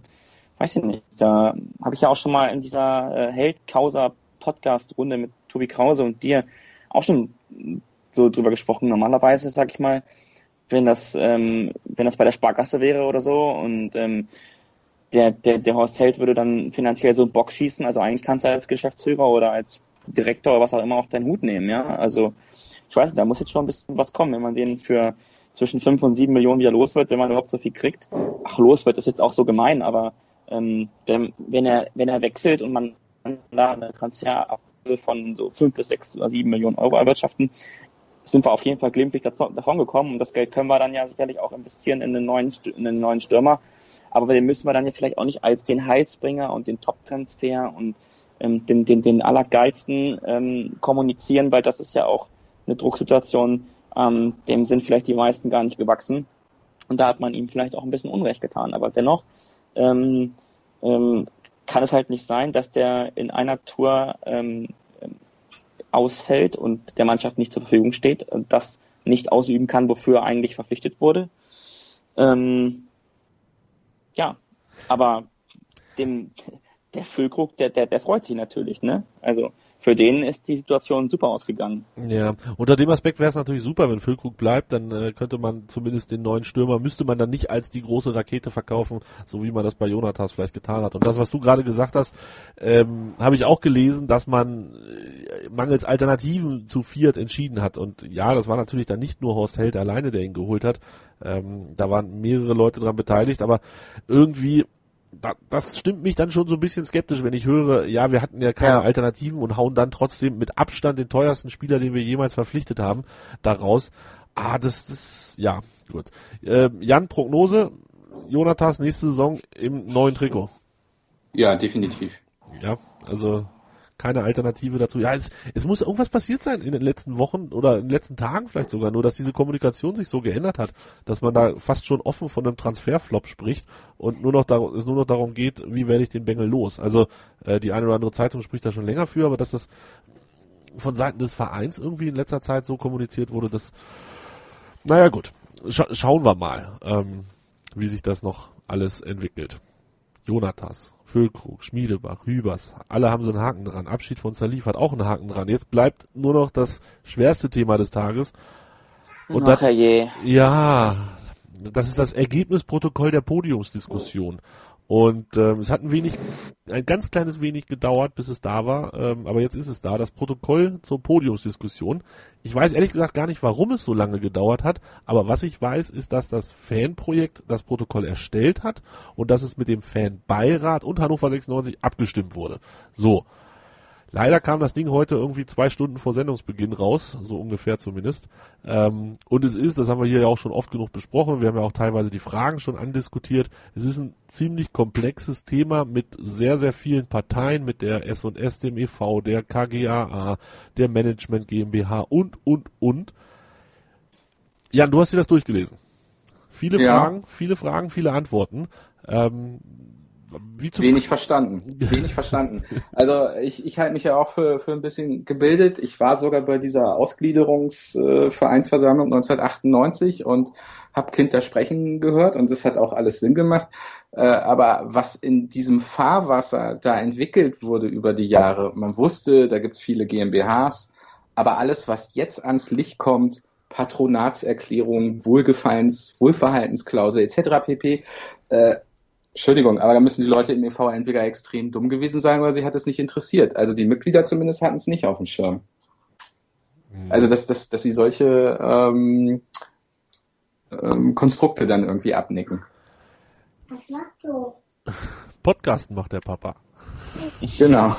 weiß ich nicht. Da habe ich ja auch schon mal in dieser äh, Held-Causa-Podcast-Runde mit Tobi Krause und dir auch schon so drüber gesprochen. Normalerweise, sag ich mal, wenn das, ähm, wenn das bei der Sparkasse wäre oder so und ähm, der, der, der Horst Held würde dann finanziell so einen Bock schießen, also eigentlich kannst du als Geschäftsführer oder als Direktor oder was auch immer auch deinen Hut nehmen, ja. Also ich weiß nicht, da muss jetzt schon ein bisschen was kommen, wenn man den für zwischen fünf und sieben Millionen wieder los wird, wenn man überhaupt so viel kriegt. Ach, los wird ist jetzt auch so gemein, aber ähm, wenn, wenn er, wenn er wechselt und man da eine Transfer von so fünf bis sechs oder sieben Millionen Euro erwirtschaften, sind wir auf jeden Fall glimpflich davon gekommen und das Geld können wir dann ja sicherlich auch investieren in einen neuen, in einen neuen Stürmer. Aber den müssen wir dann ja vielleicht auch nicht als den Heilsbringer und den Top-Transfer und ähm, den, den, den allergeilsten ähm, kommunizieren, weil das ist ja auch eine Drucksituation, ähm, dem sind vielleicht die meisten gar nicht gewachsen. Und da hat man ihm vielleicht auch ein bisschen Unrecht getan. Aber dennoch ähm, ähm, kann es halt nicht sein, dass der in einer Tour ähm, ausfällt und der Mannschaft nicht zur Verfügung steht und das nicht ausüben kann, wofür er eigentlich verpflichtet wurde. Ähm, ja, aber dem, der Füllkrug, der, der, der freut sich natürlich, ne? Also für den ist die Situation super ausgegangen. Ja, unter dem Aspekt wäre es natürlich super, wenn Füllkrug bleibt, dann äh, könnte man zumindest den neuen Stürmer, müsste man dann nicht als die große Rakete verkaufen, so wie man das bei Jonathas vielleicht getan hat. Und das, was du gerade gesagt hast, ähm, habe ich auch gelesen, dass man äh, mangels Alternativen zu Fiat entschieden hat. Und ja, das war natürlich dann nicht nur Horst Held alleine, der ihn geholt hat. Ähm, da waren mehrere Leute dran beteiligt, aber irgendwie da, das stimmt mich dann schon so ein bisschen skeptisch, wenn ich höre, ja, wir hatten ja keine ja. Alternativen und hauen dann trotzdem mit Abstand den teuersten Spieler, den wir jemals verpflichtet haben, daraus. Ah, das, das, ja, gut. Äh, Jan, Prognose, Jonathas nächste Saison im neuen Trikot. Ja, definitiv. Ja, also keine Alternative dazu. Ja, es, es muss irgendwas passiert sein in den letzten Wochen oder in den letzten Tagen vielleicht sogar nur, dass diese Kommunikation sich so geändert hat, dass man da fast schon offen von einem Transferflop spricht und nur noch darum, es nur noch darum geht, wie werde ich den Bengel los. Also äh, die eine oder andere Zeitung spricht da schon länger für, aber dass das von Seiten des Vereins irgendwie in letzter Zeit so kommuniziert wurde, dass, naja gut, scha schauen wir mal, ähm, wie sich das noch alles entwickelt. Jonatas, Füllkrug, Schmiedebach, Hübers, alle haben so einen Haken dran. Abschied von Salif hat auch einen Haken dran. Jetzt bleibt nur noch das schwerste Thema des Tages. Und Ach, das, ja, das ist das Ergebnisprotokoll der Podiumsdiskussion. Und ähm, es hat ein wenig, ein ganz kleines wenig gedauert, bis es da war, ähm, aber jetzt ist es da, das Protokoll zur Podiumsdiskussion. Ich weiß ehrlich gesagt gar nicht, warum es so lange gedauert hat, aber was ich weiß, ist, dass das Fanprojekt das Protokoll erstellt hat und dass es mit dem Fanbeirat und Hannover 96 abgestimmt wurde. So, Leider kam das Ding heute irgendwie zwei Stunden vor Sendungsbeginn raus, so ungefähr zumindest. Ähm, und es ist, das haben wir hier ja auch schon oft genug besprochen, wir haben ja auch teilweise die Fragen schon andiskutiert. Es ist ein ziemlich komplexes Thema mit sehr, sehr vielen Parteien, mit der S&S, dem e.V., der KGAA, der Management GmbH und, und, und. Jan, du hast dir das durchgelesen. Viele ja. Fragen, viele Fragen, viele Antworten. Ähm, Wenig verstanden. Wenig verstanden. Also ich, ich halte mich ja auch für, für ein bisschen gebildet. Ich war sogar bei dieser Ausgliederungsvereinsversammlung 1998 und habe Kinder sprechen gehört und das hat auch alles Sinn gemacht. Äh, aber was in diesem Fahrwasser da entwickelt wurde über die Jahre, man wusste, da gibt's viele GmbHs, aber alles, was jetzt ans Licht kommt, Patronatserklärung, Wohlgefallens, Wohlverhaltensklausel etc. pp. Äh, Entschuldigung, aber da müssen die Leute im EV entweder extrem dumm gewesen sein oder sie hat es nicht interessiert. Also die Mitglieder zumindest hatten es nicht auf dem Schirm. Mhm. Also dass, dass, dass sie solche ähm, ähm, Konstrukte dann irgendwie abnicken. Was machst du? Podcasten macht der Papa. Genau.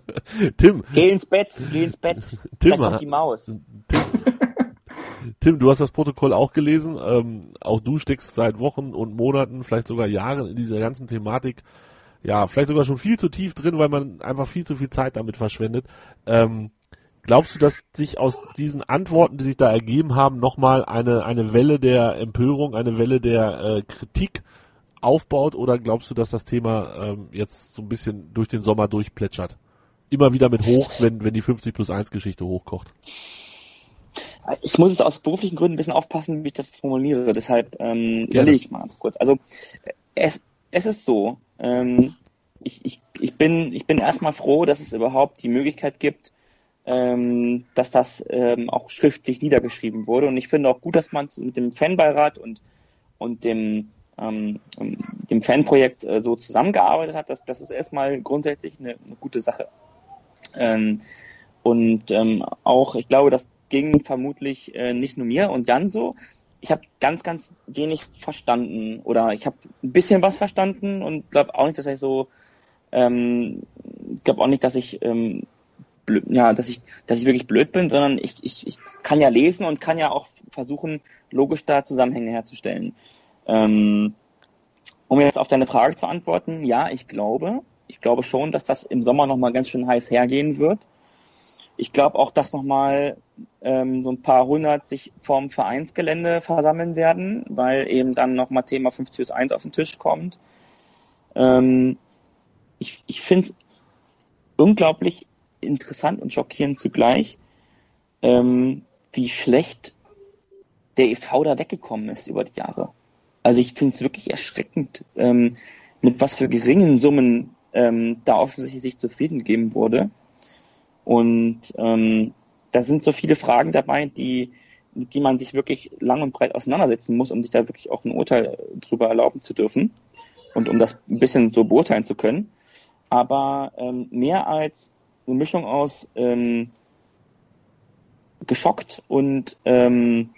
Tim. Geh ins Bett, geh ins Bett. Tim, da kommt die Maus. Tim, Tim, du hast das Protokoll auch gelesen. Ähm, auch du steckst seit Wochen und Monaten, vielleicht sogar Jahren in dieser ganzen Thematik. Ja, vielleicht sogar schon viel zu tief drin, weil man einfach viel zu viel Zeit damit verschwendet. Ähm, glaubst du, dass sich aus diesen Antworten, die sich da ergeben haben, nochmal eine, eine Welle der Empörung, eine Welle der äh, Kritik aufbaut? Oder glaubst du, dass das Thema ähm, jetzt so ein bisschen durch den Sommer durchplätschert? Immer wieder mit Hochs, wenn, wenn die 50 plus 1 Geschichte hochkocht. Ich muss jetzt aus beruflichen Gründen ein bisschen aufpassen, wie ich das formuliere. Deshalb ähm, überlege ich mal ganz kurz. Also es, es ist so, ähm, ich, ich, ich, bin, ich bin erstmal froh, dass es überhaupt die Möglichkeit gibt, ähm, dass das ähm, auch schriftlich niedergeschrieben wurde. Und ich finde auch gut, dass man mit dem Fanbeirat und, und dem, ähm, dem Fanprojekt äh, so zusammengearbeitet hat. Das, das ist erstmal grundsätzlich eine, eine gute Sache. Ähm, und ähm, auch, ich glaube, dass ging vermutlich äh, nicht nur mir und Jan so. Ich habe ganz, ganz wenig verstanden oder ich habe ein bisschen was verstanden und glaube auch nicht, dass ich so, ähm, glaube auch nicht, dass ich ähm, blöd, ja, dass ich, dass ich wirklich blöd bin, sondern ich, ich, ich kann ja lesen und kann ja auch versuchen, logisch da Zusammenhänge herzustellen. Ähm, um jetzt auf deine Frage zu antworten, ja, ich glaube, ich glaube schon, dass das im Sommer nochmal ganz schön heiß hergehen wird. Ich glaube auch, dass nochmal ähm, so ein paar hundert sich vorm Vereinsgelände versammeln werden, weil eben dann nochmal Thema 50 bis 1 auf den Tisch kommt. Ähm, ich ich finde es unglaublich interessant und schockierend zugleich, ähm, wie schlecht der EV da weggekommen ist über die Jahre. Also ich finde es wirklich erschreckend, ähm, mit was für geringen Summen ähm, da offensichtlich sich zufrieden gegeben wurde. Und ähm, da sind so viele Fragen dabei, die, die man sich wirklich lang und breit auseinandersetzen muss, um sich da wirklich auch ein Urteil drüber erlauben zu dürfen und um das ein bisschen so beurteilen zu können. Aber ähm, mehr als eine Mischung aus ähm, geschockt und ähm,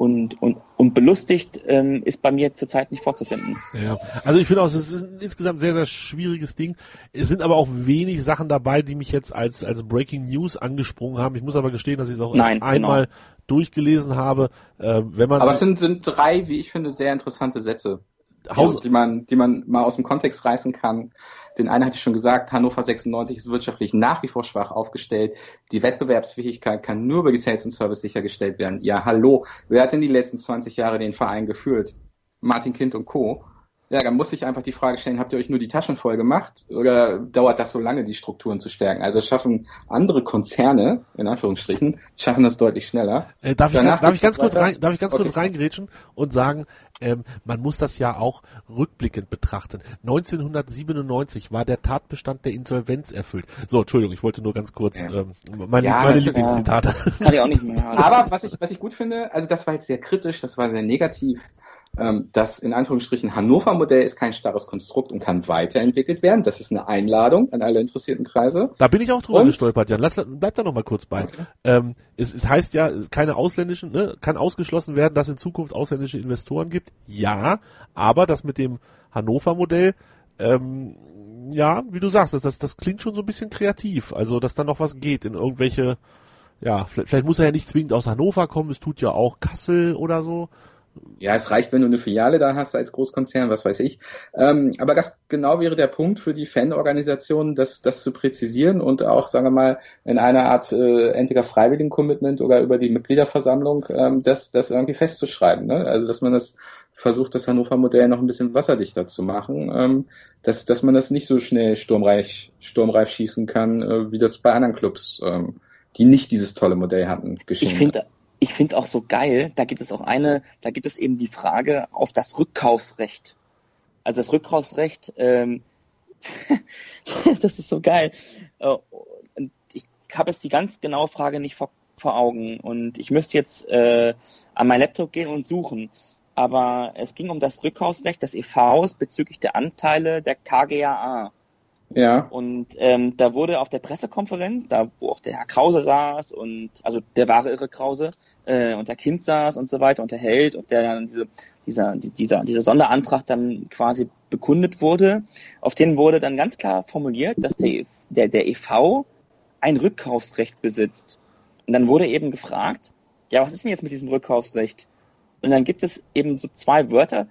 und, und, und belustigt ähm, ist bei mir zurzeit nicht vorzufinden. Ja, also ich finde auch, es ist ein insgesamt sehr, sehr schwieriges Ding. Es sind aber auch wenig Sachen dabei, die mich jetzt als, als Breaking News angesprungen haben. Ich muss aber gestehen, dass ich es auch Nein, einmal genau. durchgelesen habe. Äh, wenn man aber es sind, sind drei, wie ich finde, sehr interessante Sätze. Haus die man, die man mal aus dem Kontext reißen kann. Den einen hatte ich schon gesagt, Hannover 96 ist wirtschaftlich nach wie vor schwach aufgestellt. Die Wettbewerbsfähigkeit kann nur über die Sales and Service sichergestellt werden. Ja, hallo. Wer hat denn die letzten 20 Jahre den Verein geführt? Martin Kind und Co. Ja, dann muss ich einfach die Frage stellen, habt ihr euch nur die Taschen voll gemacht oder dauert das so lange, die Strukturen zu stärken? Also schaffen andere Konzerne, in Anführungsstrichen, schaffen das deutlich schneller. Äh, darf, ich, darf ich ganz kurz rein, darf ich ganz kurz Okay. reingrätschen und sagen, ähm, man muss das ja auch rückblickend betrachten. 1997 war der Tatbestand der Insolvenz erfüllt. So, Entschuldigung, ich wollte nur ganz kurz Ja. ähm, meine, Ja, meine. Lieblingszitate. Kann ich auch nicht mehr. Aber was ich, was ich gut finde, also das war jetzt sehr kritisch, das war sehr negativ. Ähm, das in Anführungsstrichen Hannover-Modell ist kein starres Konstrukt und kann weiterentwickelt werden. Das ist eine Einladung an alle interessierten Kreise. Da bin ich auch drüber Und? gestolpert, Jan. Lass, bleib da noch mal kurz bei. Ähm, es, es heißt ja, keine ausländischen, ne, kann ausgeschlossen werden, dass in Zukunft ausländische Investoren gibt. Ja, aber das mit dem Hannover-Modell, ähm, ja, wie du sagst, das, das, das klingt schon so ein bisschen kreativ. Also, dass da noch was geht in irgendwelche, ja, vielleicht, vielleicht muss er ja nicht zwingend aus Hannover kommen, es tut ja auch Kassel oder so. Ja, es reicht, wenn du eine Filiale da hast als Großkonzern, was weiß ich. Ähm, aber das genau wäre der Punkt für die Fanorganisationen, das, das zu präzisieren und auch, sagen wir mal, in einer Art äh, entweder freiwilligen Commitment oder über die Mitgliederversammlung ähm, das, das irgendwie festzuschreiben. Ne? Also, dass man das versucht, das Hannover-Modell noch ein bisschen wasserdichter zu machen, ähm, dass, dass man das nicht so schnell sturmreich, sturmreif schießen kann, äh, wie das bei anderen Clubs, ähm, die nicht dieses tolle Modell hatten, geschehen. Ich finde ich finde auch so geil, da gibt es auch eine, da gibt es eben die Frage auf das Rückkaufsrecht. Also das Rückkaufsrecht, ähm, das ist so geil. Äh, ich habe jetzt die ganz genaue Frage nicht vor, vor Augen und ich müsste jetzt äh, an mein Laptop gehen und suchen. Aber es ging um das Rückkaufsrecht des EVs bezüglich der Anteile der KGAA. Ja, Und ähm, da wurde auf der Pressekonferenz, da wo auch der Herr Krause saß und also der wahre irre Krause äh, und der Kind saß und so weiter und der Held und der dann diese, dieser, die- dieser, dieser Sonderantrag dann quasi bekundet wurde, auf den wurde dann ganz klar formuliert, dass der, der, der EV ein Rückkaufsrecht besitzt. Und dann wurde eben gefragt, ja, was ist denn jetzt mit diesem Rückkaufsrecht? Und dann gibt es eben so zwei Wörter,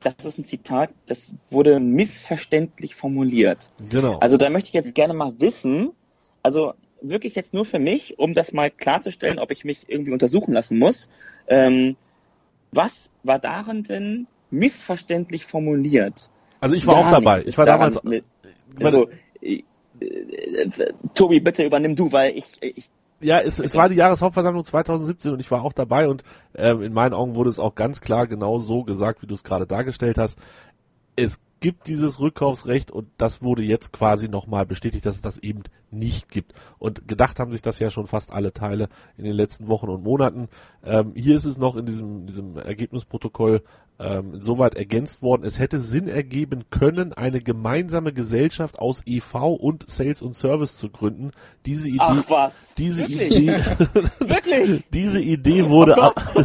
das ist ein Zitat, das wurde missverständlich formuliert. Genau. Also da möchte ich jetzt gerne mal wissen, also wirklich jetzt nur für mich, um das mal klarzustellen, ob ich mich irgendwie untersuchen lassen muss, ähm, was war darin denn missverständlich formuliert? Also ich war Gar auch dabei. nichts Ich war daran damals, Mit, also, äh, äh, Tobi, bitte übernimm du, weil ich, ich Ja, es, es war die Jahreshauptversammlung 2017 und ich war auch dabei und ähm, in meinen Augen wurde es auch ganz klar genau so gesagt, wie du es gerade dargestellt hast. Es gibt dieses Rückkaufsrecht und das wurde jetzt quasi nochmal bestätigt, dass es das eben nicht gibt. Und gedacht haben sich das ja schon fast alle Teile in den letzten Wochen und Monaten. Ähm, hier ist es noch in diesem, diesem Ergebnisprotokoll ähm, insoweit ergänzt worden. Es hätte Sinn ergeben können, eine gemeinsame Gesellschaft aus EV und Sales und Service zu gründen. Diese Idee, ach was, diese wirklich, Idee, wirklich, diese Idee wurde, Oh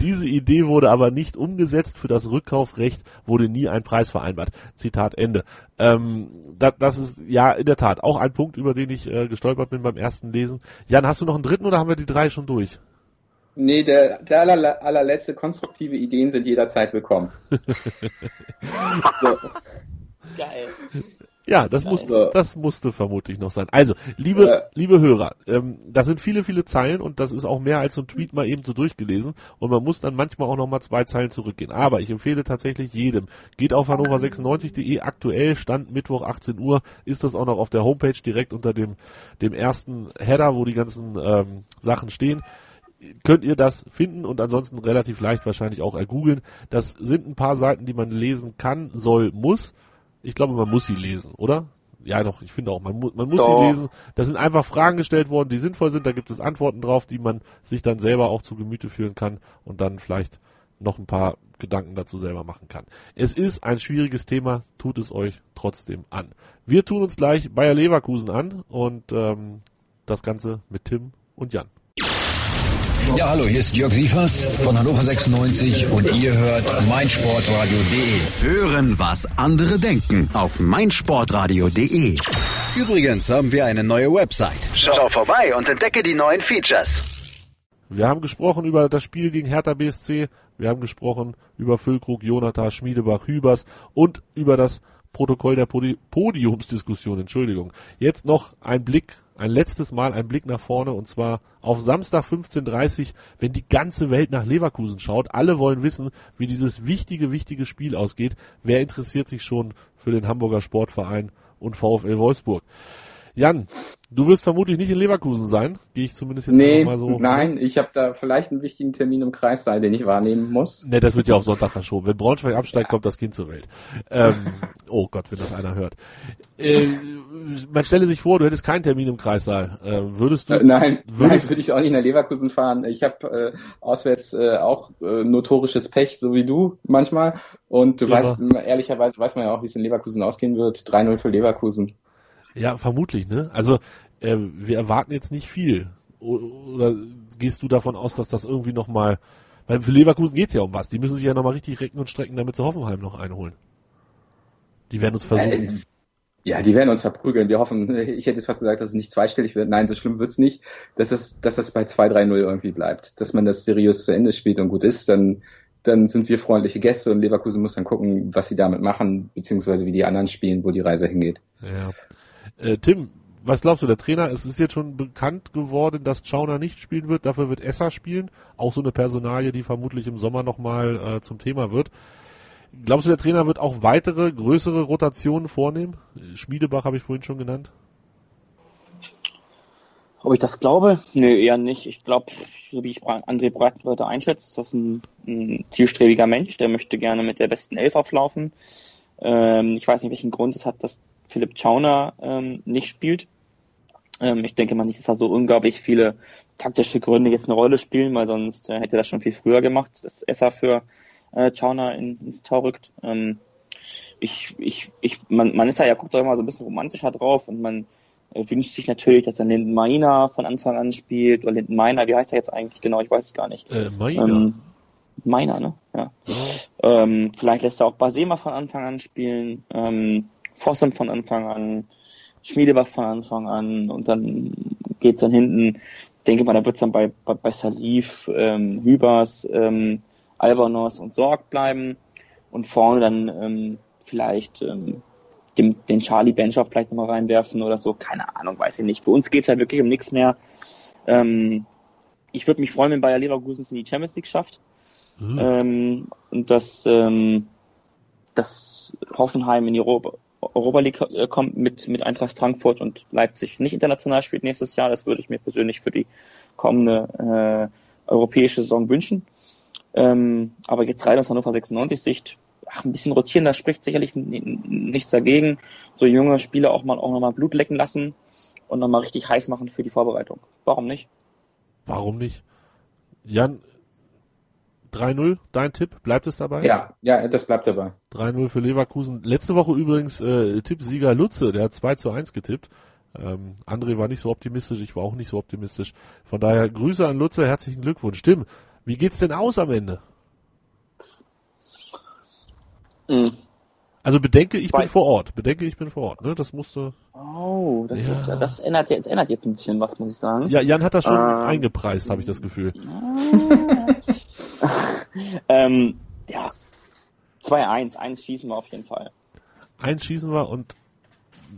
diese Idee wurde aber nicht umgesetzt. Für das Rückkaufrecht wurde nie ein Preis vereinbart. Zitat Ende. Ähm, das, das ist ja in der Tat auch ein Punkt, über den ich äh, gestolpert bin beim ersten Lesen. Jan, hast du noch einen dritten oder haben wir die drei schon durch? Nee, der, der aller, allerletzte konstruktive Ideen sind jederzeit willkommen. so, geil. Ja, das musste, das musste vermutlich noch sein. Also, liebe, Ja. liebe Hörer, ähm, das sind viele, viele Zeilen und das ist auch mehr als so ein Tweet mal eben so durchgelesen und man muss dann manchmal auch noch mal zwei Zeilen zurückgehen. Aber ich empfehle tatsächlich jedem, geht auf hannover96.de, aktuell Stand Mittwoch 18 Uhr, ist das auch noch auf der Homepage direkt unter dem, dem ersten Header, wo die ganzen ähm, Sachen stehen könnt ihr das finden und ansonsten relativ leicht wahrscheinlich auch ergoogeln. Das sind ein paar Seiten, die man lesen kann, soll, muss. Ich glaube, man muss sie lesen, oder? Ja, doch, ich finde auch, man, mu man muss Doch. sie lesen. Da sind einfach Fragen gestellt worden, die sinnvoll sind. Da gibt es Antworten drauf, die man sich dann selber auch zu Gemüte führen kann und dann vielleicht noch ein paar Gedanken dazu selber machen kann. Es ist ein schwieriges Thema, tut es euch trotzdem an. Wir tun uns gleich Bayer Leverkusen an und ähm, das Ganze mit Tim und Jan. Ja, hallo, hier ist Jörg Sievers von Hannover 96 und ihr hört meinsportradio.de. Hören, was andere denken auf meinsportradio.de. Übrigens haben wir eine neue Website. Schau vorbei und entdecke die neuen Features. Wir haben gesprochen über das Spiel gegen Hertha BSC, wir haben gesprochen über Füllkrug, Jonathan, Schmiedebach, Hübers und über das Protokoll der Podi Podiumsdiskussion, Entschuldigung. Jetzt noch ein Blick, ein letztes Mal ein Blick nach vorne und zwar auf Samstag 15.30 wenn die ganze Welt nach Leverkusen schaut. Alle wollen wissen, wie dieses wichtige, wichtige Spiel ausgeht. Wer interessiert sich schon für den Hamburger Sportverein und VfL Wolfsburg? Jan, du wirst vermutlich nicht in Leverkusen sein, gehe ich zumindest jetzt nee, mal so. Nein, ich habe da vielleicht einen wichtigen Termin im Kreissaal, den ich wahrnehmen muss. Nee, das wird ja auf Sonntag verschoben. Wenn Braunschweig absteigt, kommt das Kind zur Welt. Ähm, oh Gott, wenn das einer hört. Äh, man stelle sich vor, du hättest keinen Termin im Kreissaal. Äh, würdest du? Äh, nein, würdest nein, würde ich auch nicht nach Leverkusen fahren. Ich habe äh, auswärts äh, auch äh, notorisches Pech, so wie du manchmal. Und du ja. weißt, ehrlicherweise weiß man ja auch, wie es in Leverkusen ausgehen wird. 3-0 für Leverkusen. Ja, vermutlich, ne? Also äh, wir erwarten jetzt nicht viel. Oder gehst du davon aus, dass das irgendwie nochmal, weil für Leverkusen geht's ja um was. Die müssen sich ja nochmal richtig recken und strecken, damit sie Hoffenheim noch einholen. Die werden uns versuchen. Äh, ja, die werden uns verprügeln. Wir hoffen, ich hätte jetzt fast gesagt, dass es nicht zweistellig wird. Nein, so schlimm wird's nicht. Dass es, dass es bei 2-3-0 irgendwie bleibt. Dass man das seriös zu Ende spielt und gut ist, dann, dann sind wir freundliche Gäste und Leverkusen muss dann gucken, was sie damit machen, beziehungsweise wie die anderen spielen, wo die Reise hingeht. Ja. Äh, Tim, was glaubst du, der Trainer, es ist jetzt schon bekannt geworden, dass Chauner nicht spielen wird, dafür wird Esser spielen, auch so eine Personalie, die vermutlich im Sommer nochmal äh, zum Thema wird. Glaubst du, der Trainer wird auch weitere, größere Rotationen vornehmen? Schmiedebach habe ich vorhin schon genannt. Ob ich das glaube? Nö, eher nicht. Ich glaube, so wie ich André Breitenreiter einschätze, ist das ein, ein, zielstrebiger Mensch, der möchte gerne mit der besten Elf auflaufen. Ähm, ich weiß nicht, welchen Grund es hat, dass Philipp Chauner ähm, nicht spielt. Ähm, ich denke mal nicht, dass da so unglaublich viele taktische Gründe jetzt eine Rolle spielen, weil sonst äh, hätte er das schon viel früher gemacht, dass Esser für äh, Chauner in, ins Tor rückt. Ähm, ich, ich, ich, man, man ist da ja, guckt doch immer so ein bisschen romantischer drauf und man äh, wünscht sich natürlich, dass dann Linden Maina von Anfang an spielt, oder Linden Meiner, wie heißt er jetzt eigentlich genau, ich weiß es gar nicht. Äh, Maina. Ähm, Meiner, ne? Ja. ja. Ähm, vielleicht lässt er auch Basema von Anfang an spielen. Ähm, Fossum von Anfang an, Schmiedebach von Anfang an und dann geht's dann hinten, denke mal, da wird's dann bei, bei, bei Salif, ähm, Hübers, ähm, Albanos und Sorg bleiben und vorne dann ähm, vielleicht ähm, dem, den Charlie Benchoff vielleicht nochmal reinwerfen oder so, keine Ahnung, weiß ich nicht. Für uns geht's halt wirklich um nichts mehr. Ähm, ich würde mich freuen, wenn Bayer Leverkusen es in die Champions League schafft. Mhm. Ähm, und dass, ähm, dass Hoffenheim in die Europa, Europa League äh, kommt mit, mit Eintracht Frankfurt und Leipzig nicht international spielt nächstes Jahr. Das würde ich mir persönlich für die kommende äh, europäische Saison wünschen. Ähm, aber jetzt rein aus Hannover 96 Sicht, ach, ein bisschen rotieren, da spricht sicherlich nichts dagegen. So junge Spieler auch mal auch nochmal Blut lecken lassen und nochmal richtig heiß machen für die Vorbereitung. Warum nicht? Warum nicht? Jan, 3-0, dein Tipp, bleibt es dabei? Ja, ja, das bleibt dabei. 3-0 für Leverkusen. Letzte Woche übrigens äh, Tippsieger Lutze, der hat 2 zu 1 getippt. Ähm, André war nicht so optimistisch, ich war auch nicht so optimistisch. Von daher Grüße an Lutze, herzlichen Glückwunsch. Tim, wie geht's denn aus am Ende? Mhm. Also bedenke, ich Zwei. bin vor Ort. Bedenke, ich bin vor Ort. Ne? Das musste. Oh, das ja. ist das ändert jetzt ändert jetzt ein bisschen was, muss ich sagen. Ja, Jan hat das schon ähm, eingepreist, habe ich das Gefühl. ähm, ja, 2-1, eins schießen wir auf jeden Fall. Eins schießen wir und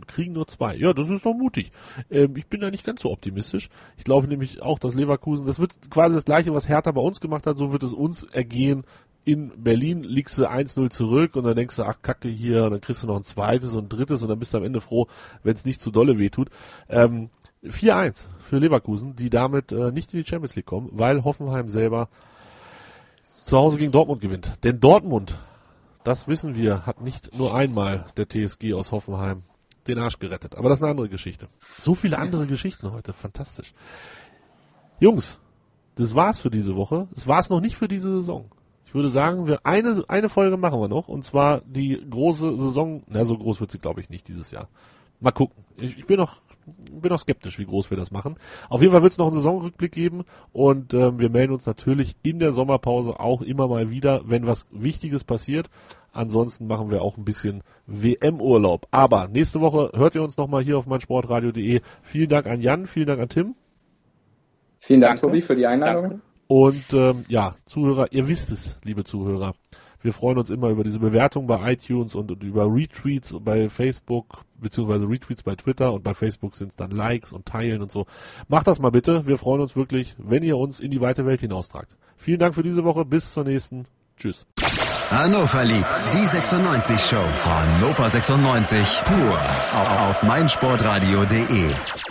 kriegen nur zwei. Ja, das ist doch mutig. Ähm, ich bin da nicht ganz so optimistisch. Ich glaube nämlich auch, dass Leverkusen, das wird quasi das gleiche, was Hertha bei uns gemacht hat, so wird es uns ergehen in Berlin liegst du 1-0 zurück und dann denkst du, ach Kacke hier, und dann kriegst du noch ein zweites und ein drittes und dann bist du am Ende froh, wenn es nicht zu dolle wehtut. Ähm, 4-1 für Leverkusen, die damit äh, nicht in die Champions League kommen, weil Hoffenheim selber zu Hause gegen Dortmund gewinnt. Denn Dortmund, das wissen wir, hat nicht nur einmal der TSG aus Hoffenheim den Arsch gerettet. Aber das ist eine andere Geschichte. So viele andere Geschichten heute, fantastisch. Jungs, das war's für diese Woche. Das war's noch nicht für diese Saison. Ich würde sagen, wir eine, eine Folge machen wir noch, und zwar die große Saison, na, so groß wird sie, glaube ich, nicht dieses Jahr. Mal gucken. Ich, ich bin noch, bin noch skeptisch, wie groß wir das machen. Auf jeden Fall wird es noch einen Saisonrückblick geben und ähm, wir melden uns natürlich in der Sommerpause auch immer mal wieder, wenn was Wichtiges passiert. Ansonsten machen wir auch ein bisschen WM-Urlaub. Aber nächste Woche hört ihr uns nochmal hier auf meinsportradio.de. Vielen Dank an Jan, vielen Dank an Tim. Vielen Dank, Danke. Tobi, für die Einladung. Danke. Und ähm, ja, Zuhörer, ihr wisst es, liebe Zuhörer. Wir freuen uns immer über diese Bewertung bei iTunes und, und über Retweets bei Facebook, beziehungsweise Retweets bei Twitter und bei Facebook sind es dann Likes und Teilen und so. Macht das mal bitte. Wir freuen uns wirklich, wenn ihr uns in die weite Welt hinaustragt. Vielen Dank für diese Woche. Bis zur nächsten. Tschüss. Hannover liebt die 96 Show. Hannover 96 pur auf meinsportradio.de.